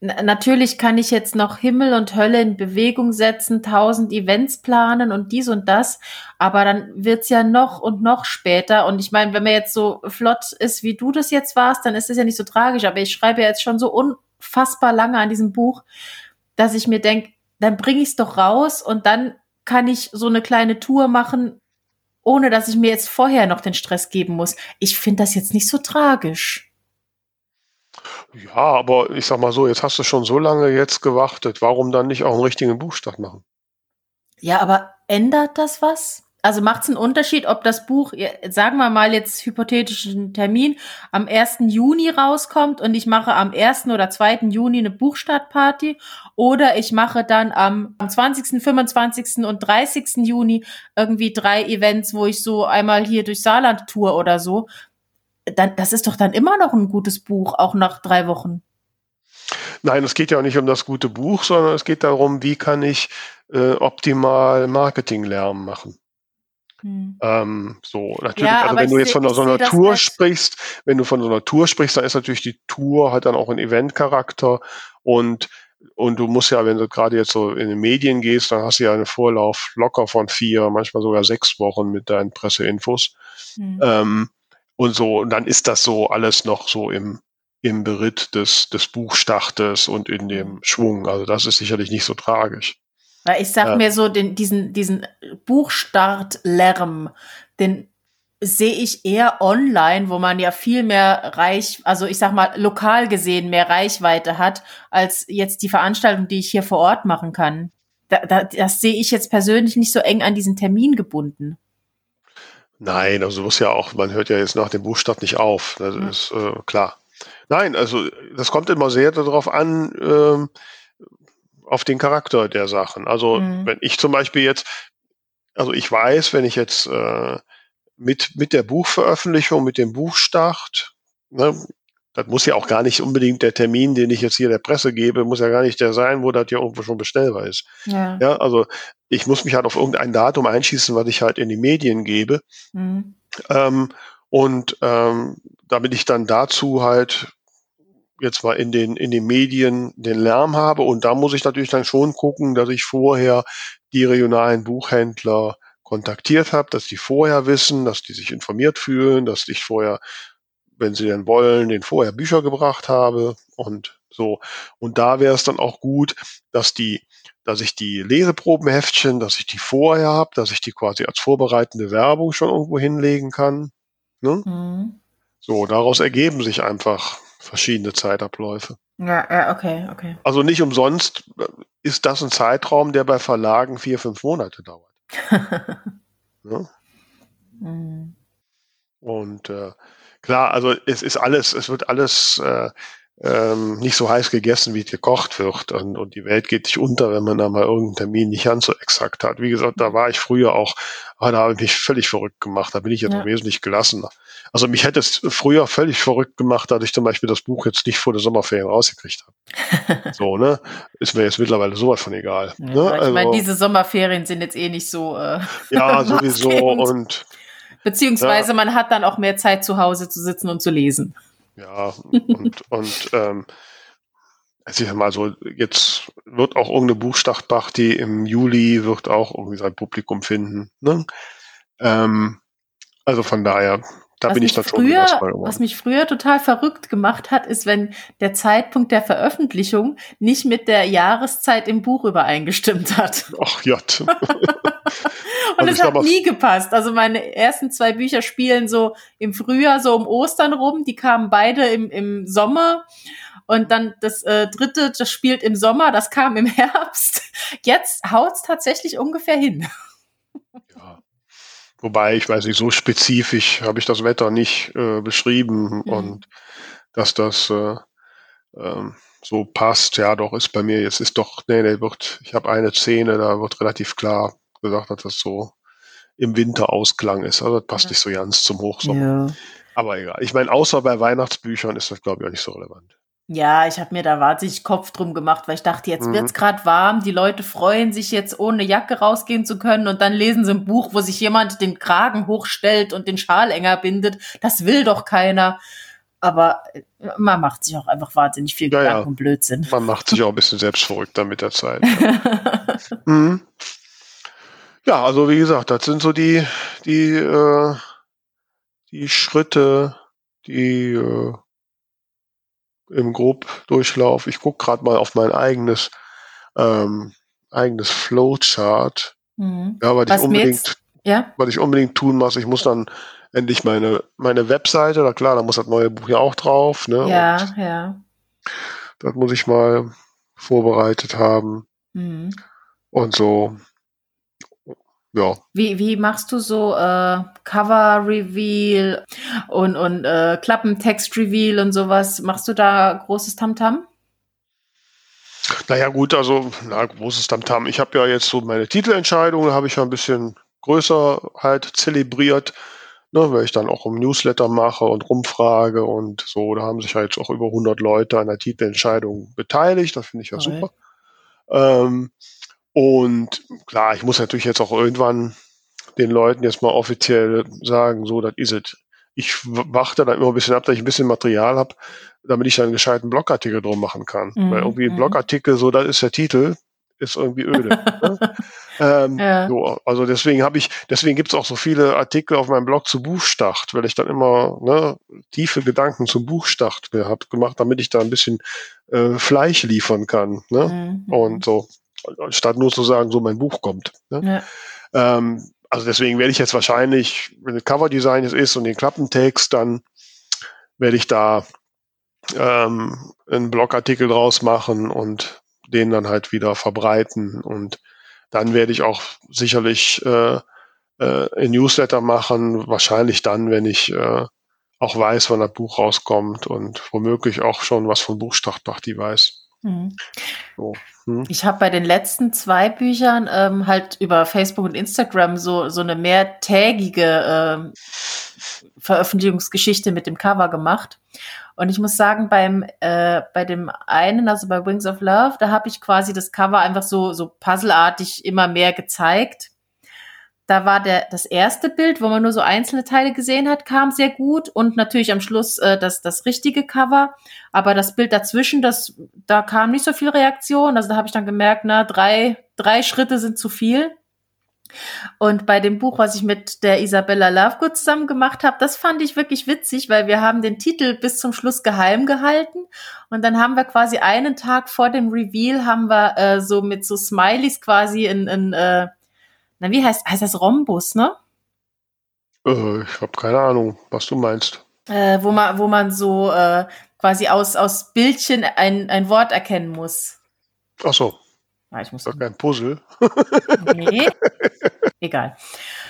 natürlich kann ich jetzt noch Himmel und Hölle in Bewegung setzen, tausend Events planen und dies und das, aber dann wird's ja noch und noch später. Und ich meine, wenn man jetzt so flott ist, wie du das jetzt warst, dann ist das ja nicht so tragisch. Aber ich schreibe jetzt schon so unfassbar lange an diesem Buch, dass ich mir denke, dann bringe ich's doch raus und dann kann ich so eine kleine Tour machen, ohne dass ich mir jetzt vorher noch den Stress geben muss. Ich finde das jetzt nicht so tragisch. Ja, aber ich sag mal so, jetzt hast du schon so lange jetzt gewartet. Warum dann nicht auch einen richtigen Buchstart machen? Ja, aber ändert das was? Also macht es einen Unterschied, ob das Buch, sagen wir mal jetzt hypothetischen Termin, am 1. Juni rauskommt und ich mache am 1. oder 2. Juni eine Buchstartparty oder ich mache dann am 20., 25. und 30. Juni irgendwie drei Events, wo ich so einmal hier durch Saarland tour oder so dann, das ist doch dann immer noch ein gutes Buch, auch nach drei Wochen. Nein, es geht ja auch nicht um das gute Buch, sondern es geht darum, wie kann ich äh, optimal Marketinglärm machen. Hm. Ähm, so, natürlich, ja, also wenn du jetzt von so einer Tour sprichst, wenn du von so einer Tour sprichst, dann ist natürlich die Tour hat dann auch einen Eventcharakter und und du musst ja, wenn du gerade jetzt so in den Medien gehst, dann hast du ja einen Vorlauf locker von vier, manchmal sogar sechs Wochen mit deinen Presseinfos. Hm. Ähm, und so. Und dann ist das so alles noch so im, im Beritt des, des Buchstartes und in dem Schwung. Also das ist sicherlich nicht so tragisch. Ich sag ja. mir so, den, diesen, diesen Buchstartlärm, den sehe ich eher online, wo man ja viel mehr Reich, also ich sag mal lokal gesehen mehr Reichweite hat, als jetzt die Veranstaltung, die ich hier vor Ort machen kann. Da, da, das sehe ich jetzt persönlich nicht so eng an diesen Termin gebunden. Nein, also muss ja auch, man hört ja jetzt nach dem Buchstaben nicht auf. Das mhm. ist äh, klar. Nein, also das kommt immer sehr darauf an, ähm, auf den Charakter der Sachen. Also mhm. wenn ich zum Beispiel jetzt, also ich weiß, wenn ich jetzt äh, mit, mit der Buchveröffentlichung, mit dem Buchstart, ne, das muss ja auch gar nicht unbedingt der Termin, den ich jetzt hier der Presse gebe, muss ja gar nicht der sein, wo das ja irgendwo schon bestellbar ist. Ja. ja, also ich muss mich halt auf irgendein Datum einschießen, was ich halt in die Medien gebe. Mhm. Ähm, und ähm, damit ich dann dazu halt jetzt mal in den, in den Medien den Lärm habe. Und da muss ich natürlich dann schon gucken, dass ich vorher die regionalen Buchhändler kontaktiert habe, dass die vorher wissen, dass die sich informiert fühlen, dass ich vorher wenn sie denn wollen, den vorher Bücher gebracht habe und so. Und da wäre es dann auch gut, dass die, dass ich die Leseprobenheftchen, dass ich die vorher habe, dass ich die quasi als vorbereitende Werbung schon irgendwo hinlegen kann. Ne? Mhm. So, daraus ergeben sich einfach verschiedene Zeitabläufe. Ja, ja, okay, okay. Also nicht umsonst ist das ein Zeitraum, der bei Verlagen vier, fünf Monate dauert. ne? mhm. Und äh, Klar, also es ist alles, es wird alles äh, ähm, nicht so heiß gegessen, wie gekocht wird. Und, und die Welt geht nicht unter, wenn man da mal irgendeinen Termin nicht ganz so exakt hat. Wie gesagt, da war ich früher auch, ah, da habe ich mich völlig verrückt gemacht. Da bin ich jetzt ja. wesentlich gelassener. Also mich hätte es früher völlig verrückt gemacht, dass ich zum Beispiel das Buch jetzt nicht vor der Sommerferien rausgekriegt habe. so, ne? Ist mir jetzt mittlerweile sowas von egal. Ja, ne? Ich also, meine, diese Sommerferien sind jetzt eh nicht so. Äh, ja, sowieso. Und Beziehungsweise ja. man hat dann auch mehr Zeit zu Hause zu sitzen und zu lesen. Ja, und, und ähm, also ich sag mal so, jetzt wird auch irgendeine Buchstartparty im Juli wird auch irgendwie sein Publikum finden. Ne? Ähm, also von daher, da was bin ich dann früher, schon Was mich früher total verrückt gemacht hat, ist, wenn der Zeitpunkt der Veröffentlichung nicht mit der Jahreszeit im Buch übereingestimmt hat. Ach Jott. Und also es hat nie gepasst. Also meine ersten zwei Bücher spielen so im Frühjahr, so um Ostern rum. Die kamen beide im, im Sommer. Und dann das äh, dritte, das spielt im Sommer, das kam im Herbst. Jetzt haut's tatsächlich ungefähr hin. Ja. Wobei, ich weiß nicht, so spezifisch habe ich das Wetter nicht äh, beschrieben mhm. und dass das äh, ähm, so passt, ja doch, ist bei mir jetzt ist doch, nee, nee, wird, ich habe eine Szene, da wird relativ klar gesagt, dass das so im Winter ausklang ist. Also das passt ja. nicht so ganz zum Hochsommer. Ja. Aber egal. Ich meine, außer bei Weihnachtsbüchern ist das, glaube ich, auch nicht so relevant. Ja, ich habe mir da wahnsinnig Kopf drum gemacht, weil ich dachte, jetzt mhm. wird's gerade warm, die Leute freuen sich jetzt ohne Jacke rausgehen zu können und dann lesen sie ein Buch, wo sich jemand den Kragen hochstellt und den Schal enger bindet. Das will doch keiner. Aber äh, man macht sich auch einfach wahnsinnig viel ja, Gedanken ja. und Blödsinn. Man macht sich auch ein bisschen selbst verrückter mit der Zeit. Ja. mhm. Ja, also wie gesagt, das sind so die, die, äh, die Schritte, die äh, im Grobdurchlauf. Ich gucke gerade mal auf mein eigenes ähm, eigenes Flowchart. Mhm. Ja, weil ich unbedingt, jetzt, ja? weil ich unbedingt tun muss. Ich muss dann endlich meine meine Webseite, na klar, da muss das neue Buch ja auch drauf. Ne? Ja, Und ja. Das muss ich mal vorbereitet haben. Mhm. Und so ja. Wie, wie machst du so äh, Cover-Reveal und, und äh, Klappentext-Reveal und sowas? Machst du da großes Tamtam? -Tam? Naja gut, also na, großes Tamtam. -Tam. Ich habe ja jetzt so meine Titelentscheidung, habe ich ja ein bisschen größer halt zelebriert, ne, weil ich dann auch im Newsletter mache und rumfrage und so. Da haben sich halt auch über 100 Leute an der Titelentscheidung beteiligt. Das finde ich ja okay. super. Ähm, und klar, ich muss natürlich jetzt auch irgendwann den Leuten jetzt mal offiziell sagen, so, das is ist es. Ich warte dann immer ein bisschen ab, dass ich ein bisschen Material habe, damit ich dann einen gescheiten Blogartikel drum machen kann. Mhm. Weil irgendwie ein mhm. Blogartikel, so, das ist der Titel, ist irgendwie öde. ne? ähm, ja. so, also deswegen habe ich, deswegen gibt es auch so viele Artikel auf meinem Blog zu Buchstart, weil ich dann immer ne, tiefe Gedanken zum Buchstart habe gemacht, damit ich da ein bisschen äh, Fleisch liefern kann. Ne? Mhm. Und so statt nur zu sagen, so mein Buch kommt. Ne? Ja. Ähm, also deswegen werde ich jetzt wahrscheinlich, wenn das Coverdesign es ist und den Klappentext, dann werde ich da ähm, einen Blogartikel draus machen und den dann halt wieder verbreiten. Und dann werde ich auch sicherlich äh, äh, ein Newsletter machen, wahrscheinlich dann, wenn ich äh, auch weiß, wann das Buch rauskommt und womöglich auch schon was von Buchstartparty weiß. Mhm. So. Hm. Ich habe bei den letzten zwei Büchern ähm, halt über Facebook und Instagram so, so eine mehrtägige ähm, Veröffentlichungsgeschichte mit dem Cover gemacht. Und ich muss sagen, beim äh, bei dem einen, also bei Wings of Love, da habe ich quasi das Cover einfach so so puzzleartig immer mehr gezeigt da war der, das erste Bild, wo man nur so einzelne Teile gesehen hat, kam sehr gut und natürlich am Schluss äh, das, das richtige Cover. Aber das Bild dazwischen, das, da kam nicht so viel Reaktion. Also da habe ich dann gemerkt, na, drei, drei Schritte sind zu viel. Und bei dem Buch, was ich mit der Isabella Lovegood zusammen gemacht habe, das fand ich wirklich witzig, weil wir haben den Titel bis zum Schluss geheim gehalten und dann haben wir quasi einen Tag vor dem Reveal haben wir äh, so mit so Smileys quasi in, in äh, na, wie heißt, heißt das Rhombus, ne? Äh, ich habe keine Ahnung, was du meinst. Äh, wo man, wo man so äh, quasi aus, aus Bildchen ein, ein Wort erkennen muss. Ach so. Ah, ich muss. Das kein Puzzle. nee. Egal.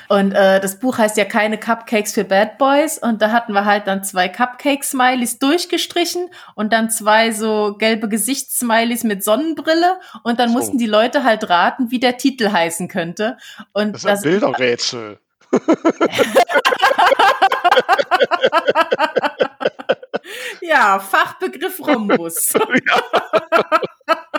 Und äh, das Buch heißt ja keine Cupcakes für Bad Boys. Und da hatten wir halt dann zwei Cupcake-Smileys durchgestrichen und dann zwei so gelbe Gesichtssmileys mit Sonnenbrille. Und dann so. mussten die Leute halt raten, wie der Titel heißen könnte. Und das ist ein Bilderrätsel. ja, Fachbegriff Rhombus. ja.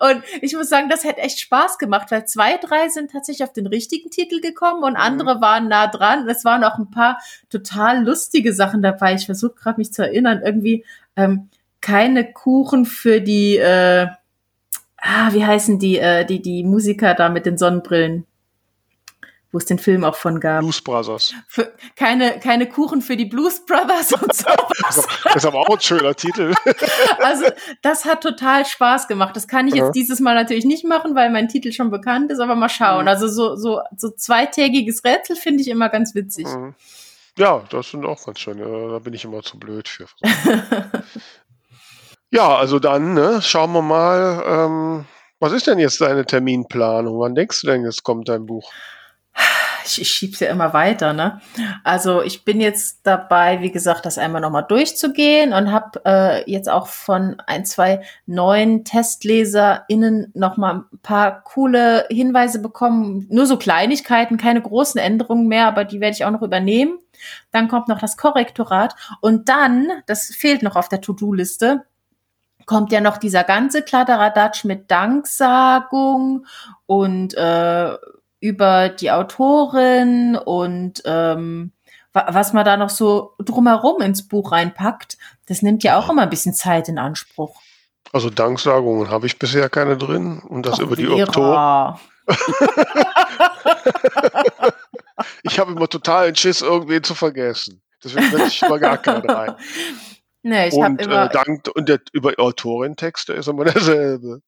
Und ich muss sagen, das hätte echt Spaß gemacht, weil zwei, drei sind tatsächlich auf den richtigen Titel gekommen und mhm. andere waren nah dran. Es waren auch ein paar total lustige Sachen dabei. Ich versuche gerade mich zu erinnern, irgendwie ähm, keine Kuchen für die, äh, ah, wie heißen die, äh, die, die Musiker da mit den Sonnenbrillen? Wo es den Film auch von gab. Blues Brothers. Für, keine, keine Kuchen für die Blues Brothers und so. das ist aber auch ein schöner Titel. also, das hat total Spaß gemacht. Das kann ich jetzt dieses Mal natürlich nicht machen, weil mein Titel schon bekannt ist, aber mal schauen. Mhm. Also, so, so, so zweitägiges Rätsel finde ich immer ganz witzig. Mhm. Ja, das sind auch ganz schön. Da bin ich immer zu blöd für. ja, also dann, ne, schauen wir mal, ähm, was ist denn jetzt deine Terminplanung? Wann denkst du denn, jetzt kommt dein Buch? Ich, ich schieb's ja immer weiter, ne? Also ich bin jetzt dabei, wie gesagt, das einmal nochmal durchzugehen und habe äh, jetzt auch von ein, zwei neuen TestleserInnen nochmal ein paar coole Hinweise bekommen. Nur so Kleinigkeiten, keine großen Änderungen mehr, aber die werde ich auch noch übernehmen. Dann kommt noch das Korrektorat und dann, das fehlt noch auf der To-Do-Liste, kommt ja noch dieser ganze Kladderadatsch mit Danksagung und äh, über die Autorin und ähm, was man da noch so drumherum ins Buch reinpackt, das nimmt ja auch immer ein bisschen Zeit in Anspruch. Also Danksagungen habe ich bisher keine drin und das Och, über die Autoren. ich habe immer totalen Schiss, irgendwen zu vergessen. Deswegen setze ich immer gar keinen rein. Nee, ich habe immer. Äh, dank, und der, über Autorentexte ist immer derselbe.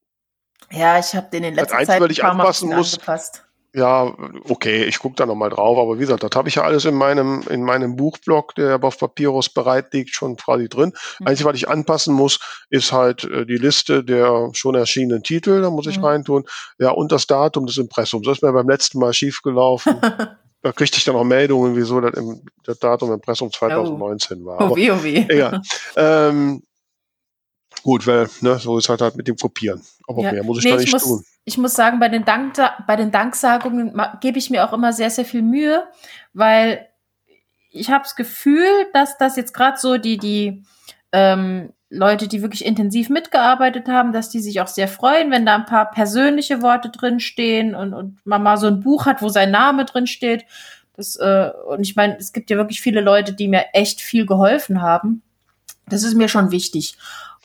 Ja, ich habe den in letzter Zeit ich anpassen muss. Angepasst. Ja, okay, ich gucke da nochmal drauf, aber wie gesagt, das habe ich ja alles in meinem, in meinem Buchblock, der aber auf Papyrus bereit liegt, schon quasi drin. Mhm. Einzige, was ich anpassen muss, ist halt äh, die Liste der schon erschienenen Titel, da muss ich mhm. reintun. Ja, und das Datum des Impressums. Das ist mir beim letzten Mal schiefgelaufen. da kriegte ich dann auch Meldungen, wieso das, im, das Datum Impressum 2019 oh. war. Aber, oh wie, oh wie. Egal. ähm, gut, weil, ne, so ist halt halt mit dem Kopieren. Aber ja. mehr muss ich nee, da nicht ich muss, tun. Ich muss sagen, bei den, Dank, bei den Danksagungen gebe ich mir auch immer sehr, sehr viel Mühe, weil ich habe das Gefühl, dass das jetzt gerade so die, die ähm, Leute, die wirklich intensiv mitgearbeitet haben, dass die sich auch sehr freuen, wenn da ein paar persönliche Worte drinstehen und, und man mal so ein Buch hat, wo sein Name drinsteht. Das, äh, und ich meine, es gibt ja wirklich viele Leute, die mir echt viel geholfen haben. Das ist mir schon wichtig.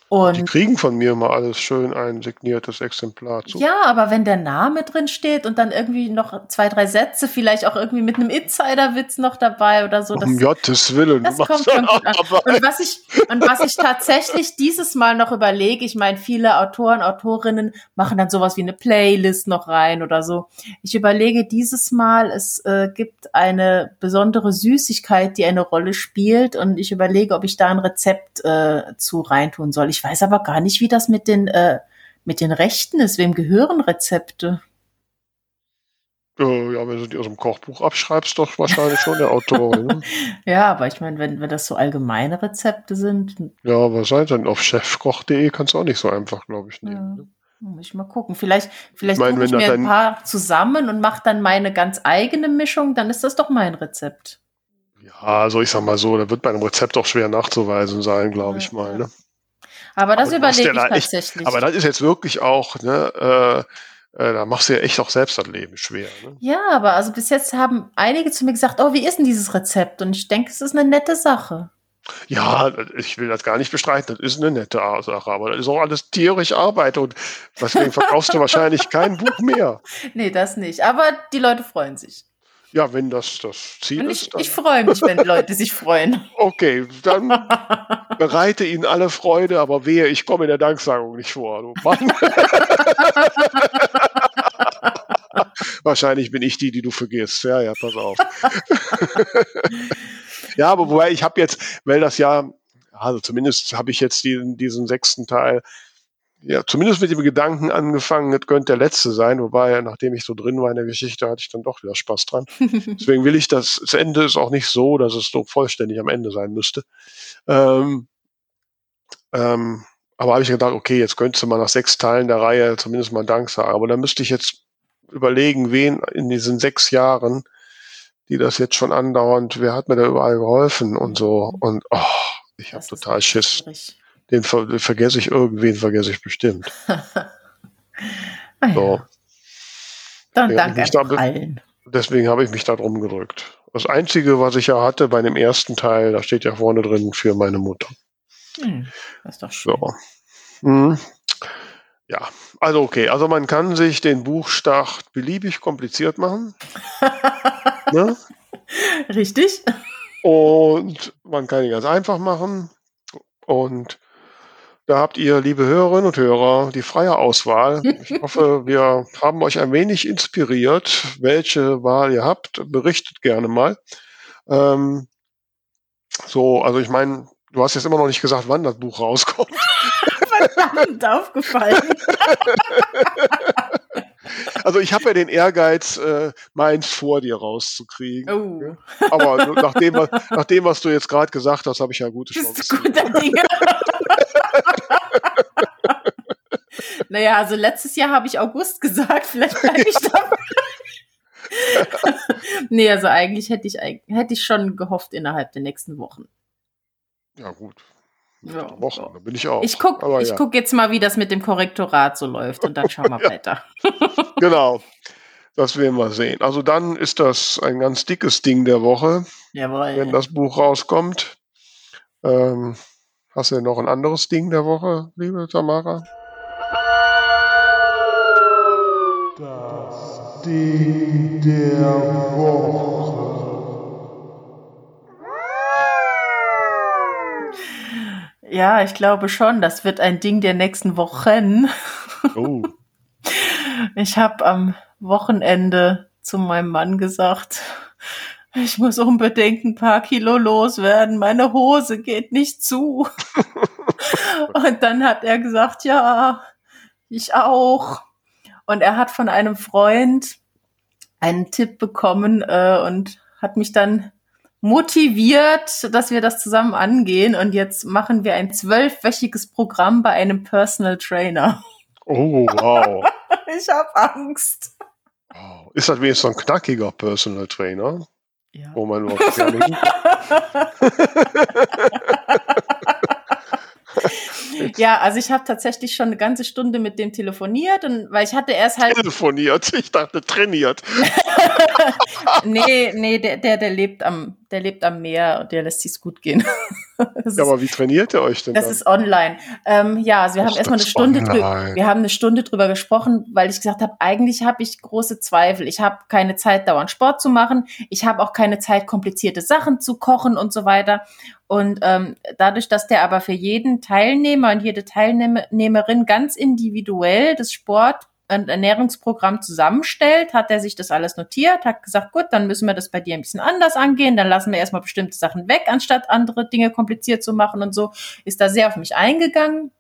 Und die kriegen von mir mal alles schön ein signiertes Exemplar zu. Ja, aber wenn der Name drin steht und dann irgendwie noch zwei, drei Sätze, vielleicht auch irgendwie mit einem Insider-Witz noch dabei oder so. Das, um Gottes Willen. Das kommt schon gut an. Und was, ich, und was ich tatsächlich dieses Mal noch überlege, ich meine, viele Autoren, Autorinnen machen dann sowas wie eine Playlist noch rein oder so. Ich überlege dieses Mal, es äh, gibt eine besondere Süßigkeit, die eine Rolle spielt und ich überlege, ob ich da ein Rezept äh, zu reintun soll. Ich ich weiß aber gar nicht, wie das mit den, äh, mit den Rechten ist. Wem gehören Rezepte? Ja, wenn du die aus dem Kochbuch abschreibst, doch wahrscheinlich schon der Autorin. Ne? ja, aber ich meine, wenn, wenn das so allgemeine Rezepte sind. Ja, was sein denn? Auf chefkoch.de kannst du auch nicht so einfach, glaube ich, nehmen. Ja. Ne? Muss ich mal gucken. Vielleicht, vielleicht ich, mein, ich mir ein paar zusammen und mache dann meine ganz eigene Mischung, dann ist das doch mein Rezept. Ja, also ich sag mal so, da wird bei einem Rezept auch schwer nachzuweisen sein, glaube ich mal. Ne? Aber das überlege ich tatsächlich. Echt, aber das ist jetzt wirklich auch, ne, äh, äh, da machst du ja echt auch selbst das Leben schwer. Ne? Ja, aber also bis jetzt haben einige zu mir gesagt, oh, wie ist denn dieses Rezept? Und ich denke, es ist eine nette Sache. Ja, ich will das gar nicht bestreiten. Das ist eine nette Sache, aber das ist auch alles tierisch Arbeit und deswegen verkaufst du wahrscheinlich kein Buch mehr. Nee, das nicht. Aber die Leute freuen sich. Ja, wenn das das Ziel ich, ist. Dann ich freue mich, wenn Leute sich freuen. Okay, dann bereite ihnen alle Freude, aber wehe, ich komme in der Danksagung nicht vor. Du Mann. Wahrscheinlich bin ich die, die du vergisst. Ja, ja, pass auf. ja, aber wobei ich habe jetzt, weil das ja, also zumindest habe ich jetzt diesen, diesen sechsten Teil ja, zumindest mit dem Gedanken angefangen, es könnte der letzte sein, wobei, nachdem ich so drin war in der Geschichte, hatte ich dann doch wieder Spaß dran. Deswegen will ich das, das Ende ist auch nicht so, dass es so vollständig am Ende sein müsste. Ähm, ähm, aber habe ich gedacht, okay, jetzt könnte man nach sechs Teilen der Reihe zumindest mal Dank sagen. Aber dann müsste ich jetzt überlegen, wen in diesen sechs Jahren, die das jetzt schon andauernd, wer hat mir da überall geholfen und so. Und oh, ich habe total Schiss. Schwierig den ver vergesse ich irgendwen, vergesse ich bestimmt. ah, so. Dann danke da, allen. Deswegen habe ich mich da drum gedrückt. Das Einzige, was ich ja hatte bei dem ersten Teil, da steht ja vorne drin für meine Mutter. Hm, das ist doch schön. So. Hm. Ja, also okay, also man kann sich den Buchstart beliebig kompliziert machen. ne? Richtig. Und man kann ihn ganz einfach machen. Und da habt ihr, liebe Hörerinnen und Hörer, die freie Auswahl. Ich hoffe, wir haben euch ein wenig inspiriert, welche Wahl ihr habt. Berichtet gerne mal. Ähm, so, also ich meine, du hast jetzt immer noch nicht gesagt, wann das Buch rauskommt. Verdammt aufgefallen. Also ich habe ja den Ehrgeiz, äh, meins vor dir rauszukriegen. Oh. Aber nach dem, was, nach dem, was du jetzt gerade gesagt hast, habe ich ja gute Chancen. Guter Dinge. naja, also letztes Jahr habe ich August gesagt, vielleicht bleibe ich da. nee, also eigentlich hätte ich, hätte ich schon gehofft innerhalb der nächsten Wochen. Ja, gut. Ja, Wochen, ja. da bin ich auch. Ich gucke ja. guck jetzt mal, wie das mit dem Korrektorat so läuft und dann schauen wir weiter. genau. Das werden wir sehen. Also dann ist das ein ganz dickes Ding der Woche. Jawohl. Wenn das Buch rauskommt. Ähm, hast du noch ein anderes Ding der Woche, liebe Tamara? Das Ding der Woche. Ja, ich glaube schon. Das wird ein Ding der nächsten Wochen. Oh. Ich habe am Wochenende zu meinem Mann gesagt, ich muss unbedingt ein paar Kilo loswerden. Meine Hose geht nicht zu. und dann hat er gesagt, ja, ich auch. Und er hat von einem Freund einen Tipp bekommen äh, und hat mich dann motiviert, dass wir das zusammen angehen. Und jetzt machen wir ein zwölfwöchiges Programm bei einem Personal Trainer. Oh, wow. ich habe Angst. Wow. Ist das wenigstens so ein knackiger Personal Trainer? Ja. Wo man ja, also ich habe tatsächlich schon eine ganze Stunde mit dem telefoniert und weil ich hatte erst halt. Telefoniert, ich dachte trainiert. nee, nee, der, der, der lebt am, der lebt am Meer und der lässt sich's gut gehen. ja, aber wie trainiert ihr euch denn? Das dann? ist online. Ähm, ja, also wir haben erstmal eine Stunde drüber, wir haben eine Stunde drüber gesprochen, weil ich gesagt habe, eigentlich habe ich große Zweifel. Ich habe keine Zeit, dauernd Sport zu machen. Ich habe auch keine Zeit, komplizierte Sachen zu kochen und so weiter. Und ähm, dadurch, dass der aber für jeden Teilnehmer und jede Teilnehmerin ganz individuell das Sport Ernährungsprogramm zusammenstellt, hat er sich das alles notiert, hat gesagt, gut, dann müssen wir das bei dir ein bisschen anders angehen, dann lassen wir erstmal bestimmte Sachen weg, anstatt andere Dinge kompliziert zu machen und so, ist da sehr auf mich eingegangen.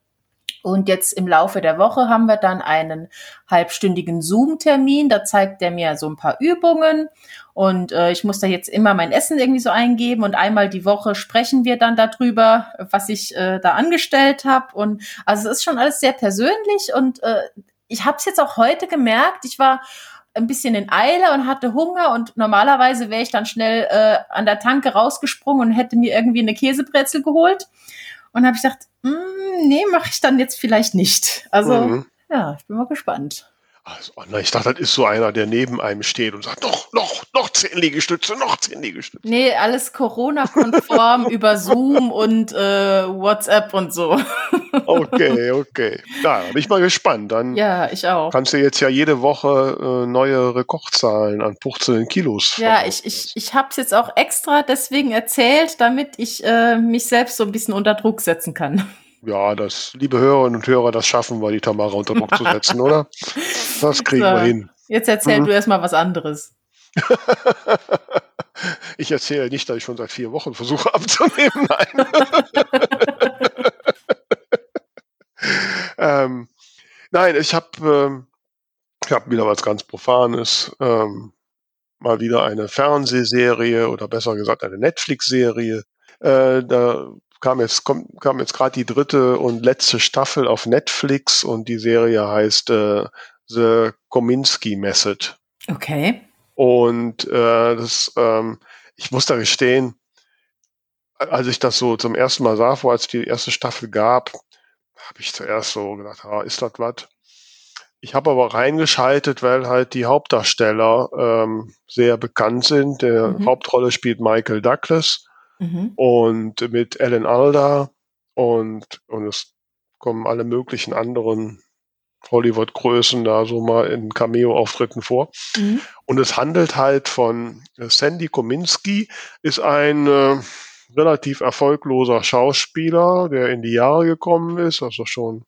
Und jetzt im Laufe der Woche haben wir dann einen halbstündigen Zoom-Termin. Da zeigt er mir so ein paar Übungen und äh, ich muss da jetzt immer mein Essen irgendwie so eingeben und einmal die Woche sprechen wir dann darüber, was ich äh, da angestellt habe. Und also es ist schon alles sehr persönlich und äh, ich habe es jetzt auch heute gemerkt. Ich war ein bisschen in Eile und hatte Hunger und normalerweise wäre ich dann schnell äh, an der Tanke rausgesprungen und hätte mir irgendwie eine Käsebrezel geholt. Und habe ich gedacht, mm, nee, mache ich dann jetzt vielleicht nicht. Also mhm. ja, ich bin mal gespannt. Also, oh ich dachte, das ist so einer, der neben einem steht und sagt, noch, noch, noch zehn Liegestütze, noch zehn Liegestütze. Nee, alles Corona-konform über Zoom und äh, WhatsApp und so. okay, okay. Ja, bin ich mal gespannt. Dann ja, ich auch. Kannst du jetzt ja jede Woche äh, neue Rekordzahlen an purzelnden Kilos. Ja, ich, ich, ich habe es jetzt auch extra deswegen erzählt, damit ich äh, mich selbst so ein bisschen unter Druck setzen kann. Ja, das, liebe Hörerinnen und Hörer, das schaffen wir, die Tamara unter Druck zu setzen, oder? Das kriegen wir hin. Jetzt erzähl mhm. du erstmal was anderes. ich erzähle nicht, dass ich schon seit vier Wochen versuche abzunehmen. Nein. ähm, nein, ich habe ähm, ich hab wieder was ganz Profanes. Ähm, mal wieder eine Fernsehserie oder besser gesagt eine Netflix-Serie. Äh, da kam jetzt, kommt, kam jetzt gerade die dritte und letzte Staffel auf Netflix und die Serie heißt äh, The Kominsky Method. Okay. Und äh, das, ähm, ich muss da gestehen, als ich das so zum ersten Mal sah, vor als die erste Staffel gab, habe ich zuerst so gedacht, ah, ist das was? Ich habe aber reingeschaltet, weil halt die Hauptdarsteller ähm, sehr bekannt sind. Der mhm. Hauptrolle spielt Michael Douglas Mhm. Und mit Alan Alda und, und es kommen alle möglichen anderen Hollywood-Größen da so mal in Cameo-Auftritten vor. Mhm. Und es handelt halt von äh, Sandy Kominski, ist ein äh, relativ erfolgloser Schauspieler, der in die Jahre gekommen ist, also schon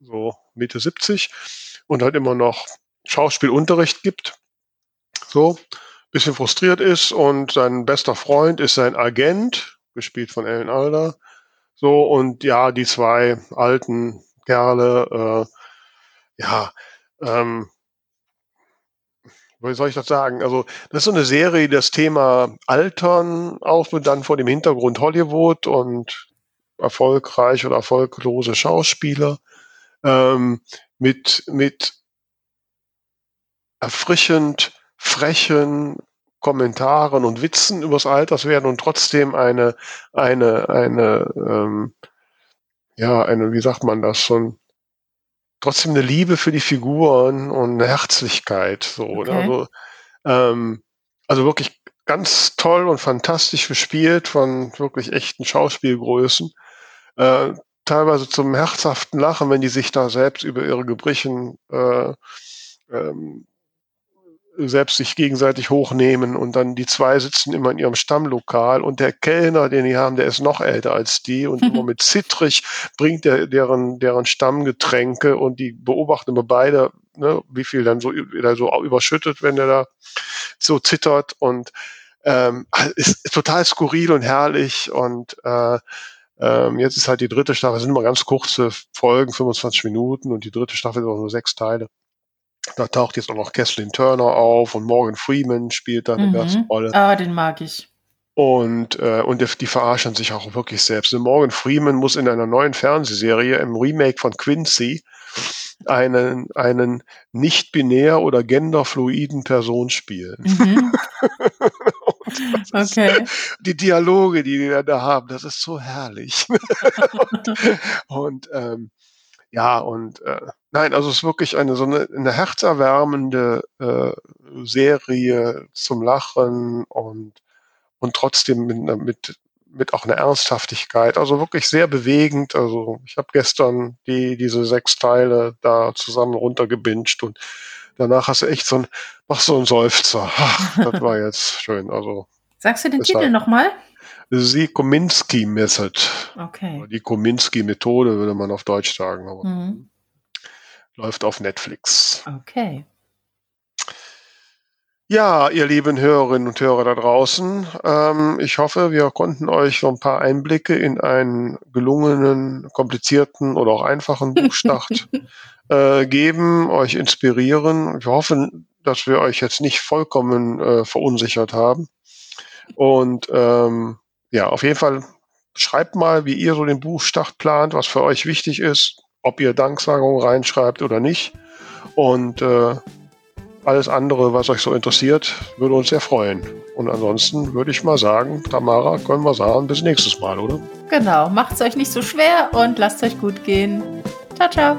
so Mitte 70 und halt immer noch Schauspielunterricht gibt. So bisschen frustriert ist und sein bester Freund ist sein Agent, gespielt von Alan Alda. So, und ja, die zwei alten Kerle, äh, ja, ähm, wie soll ich das sagen? Also, das ist so eine Serie, das Thema Altern aufnimmt, dann vor dem Hintergrund Hollywood und erfolgreich oder erfolglose Schauspieler, ähm, mit, mit erfrischend frechen Kommentaren und Witzen übers Alterswerden und trotzdem eine, eine, eine, ähm, ja, eine, wie sagt man das, so ein, trotzdem eine Liebe für die Figuren und eine Herzlichkeit. So, ne? okay. also, ähm, also wirklich ganz toll und fantastisch gespielt von wirklich echten Schauspielgrößen. Äh, teilweise zum herzhaften Lachen, wenn die sich da selbst über ihre Gebrechen äh, ähm, selbst sich gegenseitig hochnehmen und dann die zwei sitzen immer in ihrem Stammlokal und der Kellner, den die haben, der ist noch älter als die und immer mit zittrig bringt der deren deren Stammgetränke und die beobachten immer beide, ne, wie viel dann so wieder so überschüttet, wenn der da so zittert und ähm, ist, total skurril und herrlich und äh, ähm, jetzt ist halt die dritte Staffel, sind immer ganz kurze Folgen, 25 Minuten und die dritte Staffel ist auch nur sechs Teile. Da taucht jetzt auch noch Kathleen Turner auf und Morgan Freeman spielt da eine mhm. ganze Rolle. Ah, den mag ich. Und, äh, und die, die verarschen sich auch wirklich selbst. Und Morgan Freeman muss in einer neuen Fernsehserie, im Remake von Quincy, einen, einen nicht-binär oder genderfluiden Person spielen. Mhm. okay. Die Dialoge, die die da haben, das ist so herrlich. und, und ähm, ja, und äh, nein, also es ist wirklich eine so eine, eine herzerwärmende äh, Serie zum Lachen und und trotzdem mit, mit mit auch einer Ernsthaftigkeit. Also wirklich sehr bewegend. Also ich habe gestern die diese sechs Teile da zusammen runtergebinged und danach hast du echt so ein mach so ein Seufzer. Ach, das war jetzt schön. Also sagst du den Titel nochmal? Die Kominsky Method. Okay. Die Kominsky Methode würde man auf Deutsch sagen. Mhm. Läuft auf Netflix. Okay. Ja, ihr lieben Hörerinnen und Hörer da draußen, ähm, ich hoffe, wir konnten euch so ein paar Einblicke in einen gelungenen, komplizierten oder auch einfachen Buchstart äh, geben, euch inspirieren. Wir hoffen, dass wir euch jetzt nicht vollkommen äh, verunsichert haben. Und ähm, ja, auf jeden Fall schreibt mal, wie ihr so den Buchstart plant, was für euch wichtig ist, ob ihr Danksagung reinschreibt oder nicht. Und äh, alles andere, was euch so interessiert, würde uns sehr freuen. Und ansonsten würde ich mal sagen, Tamara, können wir sagen, bis nächstes Mal, oder? Genau, macht es euch nicht so schwer und lasst euch gut gehen. Ciao, ciao.